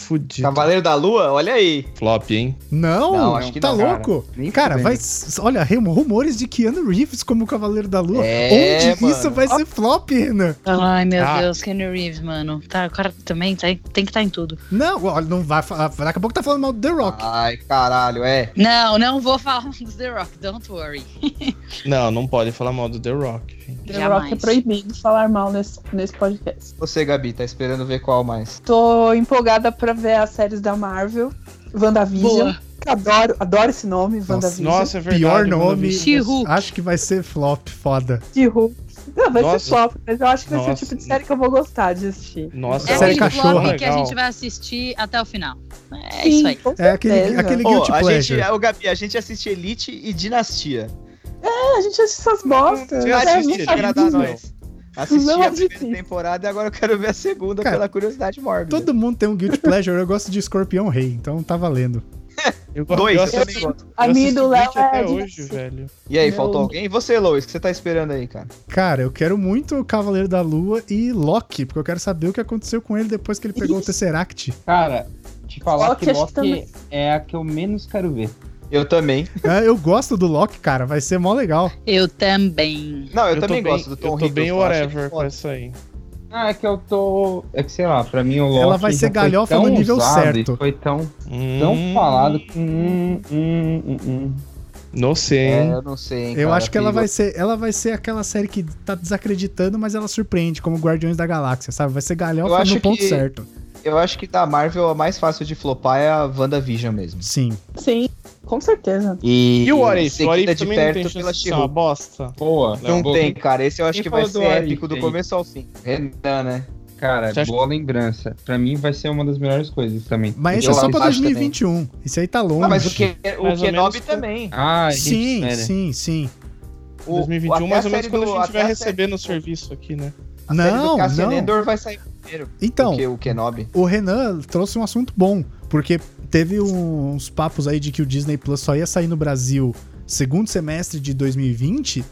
fudido. Cavaleiro da Lua, olha aí. Flop, hein? Não, Não, acho que tá não, cara. louco? Cara, fudendo. vai. Olha, rumores de Keanu Reeves como Cavaleiro da Lua. É, Onde isso mano. vai ser flop, Renan? Ai, meu Ah. Deus, Kenny Reeves, mano. Tá, o cara também tá, tem que estar em tudo. Não, olha, não vai falar. Daqui a pouco tá falando mal do The Rock. Ai, caralho, é. Não, não vou falar do The Rock, don't worry. Não, não pode falar mal do The Rock, gente. The Jamais. Rock é proibido falar mal nesse, nesse podcast. Você, Gabi, tá esperando ver qual mais? Tô empolgada pra ver as séries da Marvel. WandaVision. Boa. Adoro, adoro esse nome, WandaVision. Nossa, é verdade. Pior nome. She-Hulk. Acho que vai ser flop, foda. De Hulk. Não, vai Nossa. ser flop, mas eu acho que vai ser o Nossa. tipo de série que eu vou gostar de assistir. Nossa, É Série aquele cachorra. vlog que a gente vai assistir até o final. É Sim, isso aí. É aquele, aquele Pô, Guilty a Pleasure. gente, o Gabi, a gente assiste Elite e Dinastia. É, a gente assiste essas bostas. Você né? assiste, Não gente, Assisti Não a primeira temporada e agora eu quero ver a segunda Cara, pela curiosidade mórbida. Todo mundo tem um Guilty Pleasure. Eu gosto de Escorpião Rei, então tá valendo. eu gosto- Dois, eu eu também gosto. A minha do Léo até é hoje, velho. E aí, Meu- faltou alguém? E você, Lois, o que você tá esperando aí, cara? Cara, eu quero muito Cavaleiro da Lua e Loki, porque eu quero saber o que aconteceu com ele depois que ele pegou o Tesseract. Cara, te falar Loki, que que também. Loki é a que eu menos quero ver. Eu também. Ah, eu gosto do Loki, cara, vai ser mó legal. Eu também. Não, eu, tô também bem- gosto do Tom Eu tô bem whatever com essa aí. Ah, é que eu tô. É que sei lá, pra mim o Loki. Ela vai ser galhofa tão no nível usado certo. e Foi tão, tão Hum, falado que. Hum, hum, hum, hum. Não sei, É, eu não sei, hein, Eu cara, acho que ela vai ser, ela vai ser aquela série que tá desacreditando, mas ela surpreende, como Guardiões da Galáxia, sabe? Vai ser Eu galhofa no ponto que- certo. Eu acho que da Marvel a mais fácil de flopar é a WandaVision mesmo. Sim. Sim, com certeza. E, E o What If? O What seguida If de também não tem perto chance pela de uma bosta? Boa. Não boa. tem, cara. Esse eu acho Quem que vai do ser What épico do aí? começo ao fim. Renan, né? Cara, Você acha- boa lembrança. Pra mim vai ser uma das melhores coisas também. Mas esse é só pra também. 2021. Esse aí tá longe. Ah, mas o, que, o Kenobi menos também. Ah, gente, Sim, sim, sim. O, 2021, até mais ou menos quando do- a gente vai receber no serviço aqui, né? A série Não, do Cassian não. Endor vai sair primeiro Então, do que o Kenobi. o Renan trouxe um assunto bom, porque teve uns papos aí de que o Disney Plus só ia sair no Brasil segundo semestre de 2020.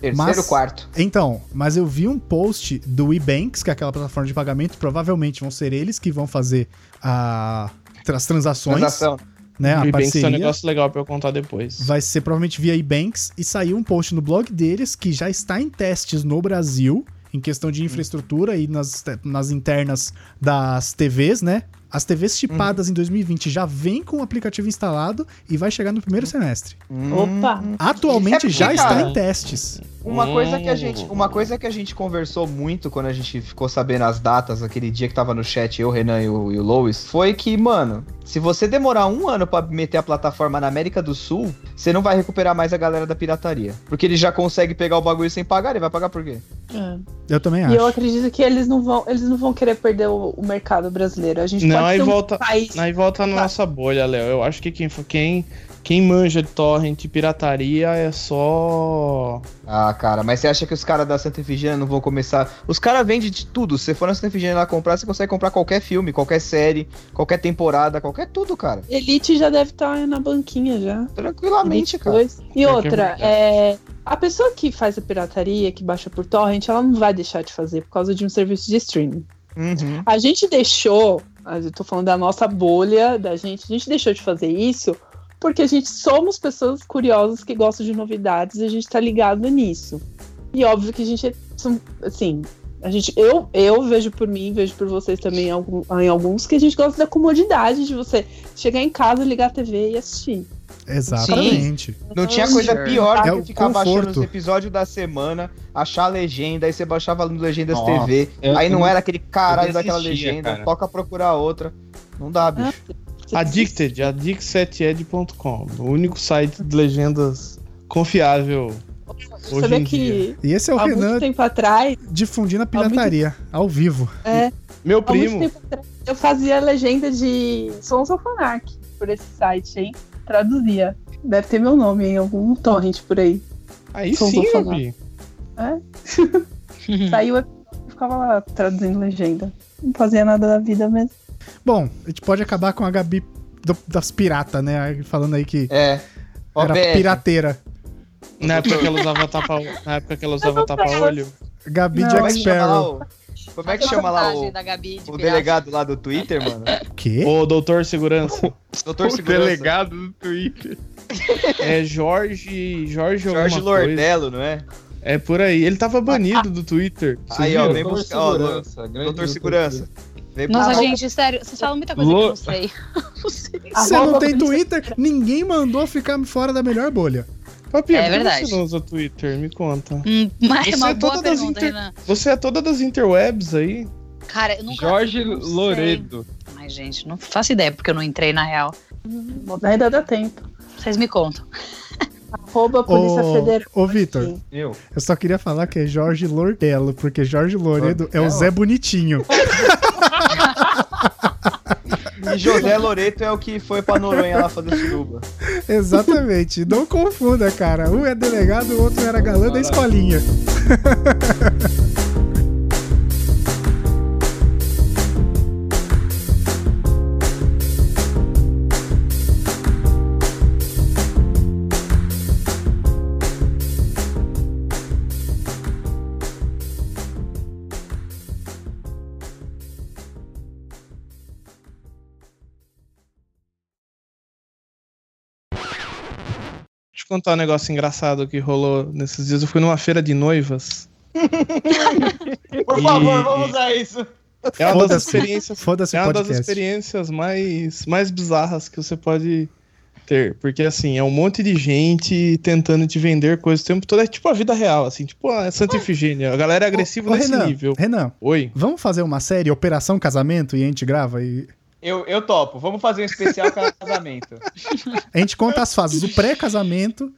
Terceiro, Mas- quarto. Então, mas eu vi um post do eBanks, que é aquela plataforma de pagamento, provavelmente vão ser eles que vão fazer a, as transações, Transação. né, e que isso é um negócio legal pra eu contar depois. Vai ser provavelmente via eBanks e saiu um post no blog deles que já está em testes no Brasil, em questão de infraestrutura e nas, nas internas das TVs, né? As TVs chipadas em 2020 já vem com o aplicativo instalado e vai chegar no primeiro semestre. Opa! Atualmente É já está em testes. Uma coisa que a gente, uma coisa que a gente conversou muito quando a gente ficou sabendo as datas, aquele dia que tava no chat, eu, o Renan e o, e o Lois, foi que, mano, se você demorar um ano pra meter a plataforma na América do Sul, você não vai recuperar mais a galera da pirataria. Porque ele já consegue pegar o bagulho sem pagar, ele vai pagar por quê? É. Eu também E eu acho. acredito que eles não vão, eles não vão querer perder o, o mercado brasileiro. A gente Não, pode aí ter um volta- país. Aí volta na nossa bolha, Léo. Eu acho que quem, quem, quem manja de torrent e pirataria é só. Ah, cara, mas você acha que os caras da Santa Efigênia não vão começar. Os caras vendem de tudo. Se você for na Santa Efigênia lá comprar, você consegue comprar qualquer filme, qualquer série, qualquer temporada, qualquer tudo, cara. Elite já deve estar na banquinha já. Tranquilamente, Elite cara. 2. E que é outra, é, a pessoa que faz a pirataria, que baixa por torrent, ela não vai deixar de fazer por causa de um serviço de streaming. Uhum. A gente deixou, eu tô falando da nossa bolha, da gente, a gente deixou de fazer isso porque a gente somos pessoas curiosas que gostam de novidades e a gente tá ligado nisso. E óbvio que a gente, é- assim, a gente, eu, eu vejo por mim, vejo por vocês também em, alguns, que a gente gosta da comodidade de você chegar em casa, ligar a TV e assistir. Exatamente. Não tinha Sim. coisa pior É que ficar baixando conforto. os episódios da semana, achar a legenda, aí você baixava no Legendas Nossa, TV, eu- aí não era aquele caralho daquela legenda, cara. toca procurar outra. Não dá, bicho. Você Addicted, addict7ed.com. O único site de legendas confiável. Hoje em que E esse é o há Renan muito tempo atrás, difundindo a pirataria, ao vivo. é, Meu há muito primo. tempo atrás, eu fazia legenda de Sons of Anarchy por esse site, hein? Traduzia. Deve ter meu nome em algum torrent por aí. Aí Sou sim, eu falar. vi. Saiu o episódio e ficava lá traduzindo legenda. Não fazia nada da vida mesmo. Bom, a gente pode acabar com a Gabi do- das piratas, né? Falando aí que É. era OBS. pirateira. Na época que ela usava tapa, na época que ela usava tapa-olho. Gabi Não, Jack Como é que chama lá Sparrow. o, como é que chama lá o, Gabi de o delegado lá do Twitter, mano? O quê? Ô, doutor segurança. Doutor Segurança. do Twitter. É Jorge. Jorge, Jorge alguma coisa. Lordello, não é? É por aí. Ele tava banido do Twitter. Aí, ó, viram? vem buscar, ó, Doutor Segurança. Vem Nossa, gente, sério, vocês falam muita coisa que eu não sei. Não sei. Você não tem Twitter? Ninguém mandou ficar fora da melhor bolha. Papinha, É por que verdade. você não usa Twitter? Me conta. Hum, Mas é Você uma é boa pergunta, inter- Renan. Você é toda das interwebs aí. Cara, eu nunca. Jorge não sei. Loredo. Ai, gente, não faço ideia porque eu não entrei na real. Ainda dá tempo. Vocês me contam. Arroba Polícia Ô, Federal. ô Vitor. Eu. eu só queria falar que é Jorge Lordello, porque Jorge Loredo é o? Zé Bonitinho. E José Loreto é o que foi pra Noronha lá fazer suruba. Exatamente. Não confunda, cara. Um é delegado, o outro era galã da escolinha. Contar um negócio engraçado que rolou nesses dias. Eu fui numa feira de noivas. Por E- favor, vamos usar isso. É uma das experiências, é uma das experiências mais, mais bizarras que você pode ter. Porque, assim, é um monte de gente tentando te vender coisas o tempo todo. É tipo a vida real, assim. Tipo a Santa Efigênia. A galera é agressiva Ô, nesse Renan, nível. Renan, Oi. vamos fazer uma série Operação Casamento e a gente grava e Eu, eu topo. Vamos fazer um especial casamento. a gente conta as fases, o pré-casamento,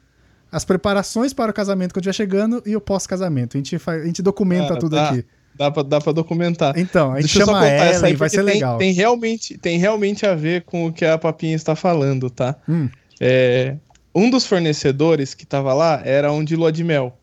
as preparações para o casamento quando estiver chegando e o pós-casamento. A gente, faz, a gente documenta Cara, tudo dá. aqui. Dá pra, dá pra documentar. Então, a gente Deixa eu chama ela essa aí, e vai ser tem, legal. Tem realmente, tem realmente a ver com o que a Papinha está falando, tá? Hum. É, um dos fornecedores que tava lá era um de lua de mel.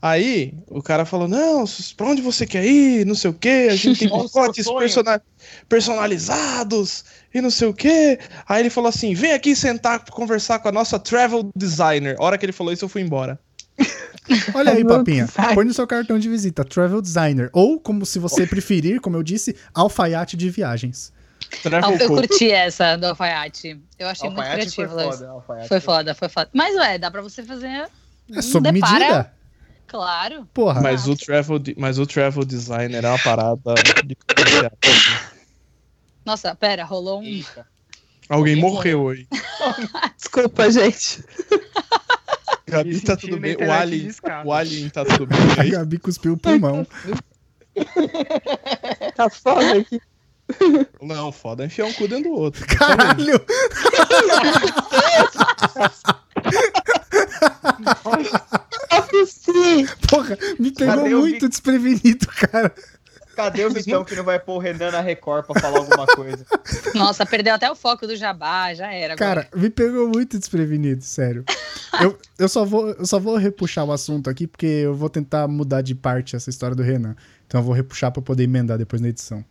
Aí o cara falou: Não, pra onde você quer ir? Não sei o quê, a gente tem pacotes persona- personalizados e não sei o quê. Aí ele falou assim: Vem aqui sentar pra conversar com a nossa travel designer. A hora que ele falou isso, eu fui embora. Olha aí, papinha. Põe no seu cartão de visita, Travel Designer. Ou, como se você preferir, como eu disse, alfaiate de viagens. Travel Eu curti essa do alfaiate. Eu achei muito Alfaiate foi criativo. Luiz. foda, alfaiate Foi foda, foi foda. Mas, ué, dá pra você fazer. É sob depara- medida? Claro. Porra. Mas o, travel, mas o travel designer é uma parada de Nossa, pera, rolou um. Eita. Alguém morreu aí. Desculpa, gente. Gabi Me tá senti tudo na bem. O Alien, o Alien tá tudo bem A. Gabi cuspiu o pulmão. Tá foda aqui. Não, foda, enfiar um cu dentro do outro. Caralho! Sim. Porra, me pegou Cadê o muito desprevenido, cara. Cadê o Vitão que não vai pôr o Renan na Record pra falar alguma coisa? Nossa, perdeu até o foco do jabá, já era. agora. Cara, me pegou muito desprevenido, sério. Eu, eu, só vou, eu só vou repuxar o assunto aqui, porque eu vou tentar mudar de parte essa história do Renan. Então eu vou repuxar pra poder emendar depois na edição.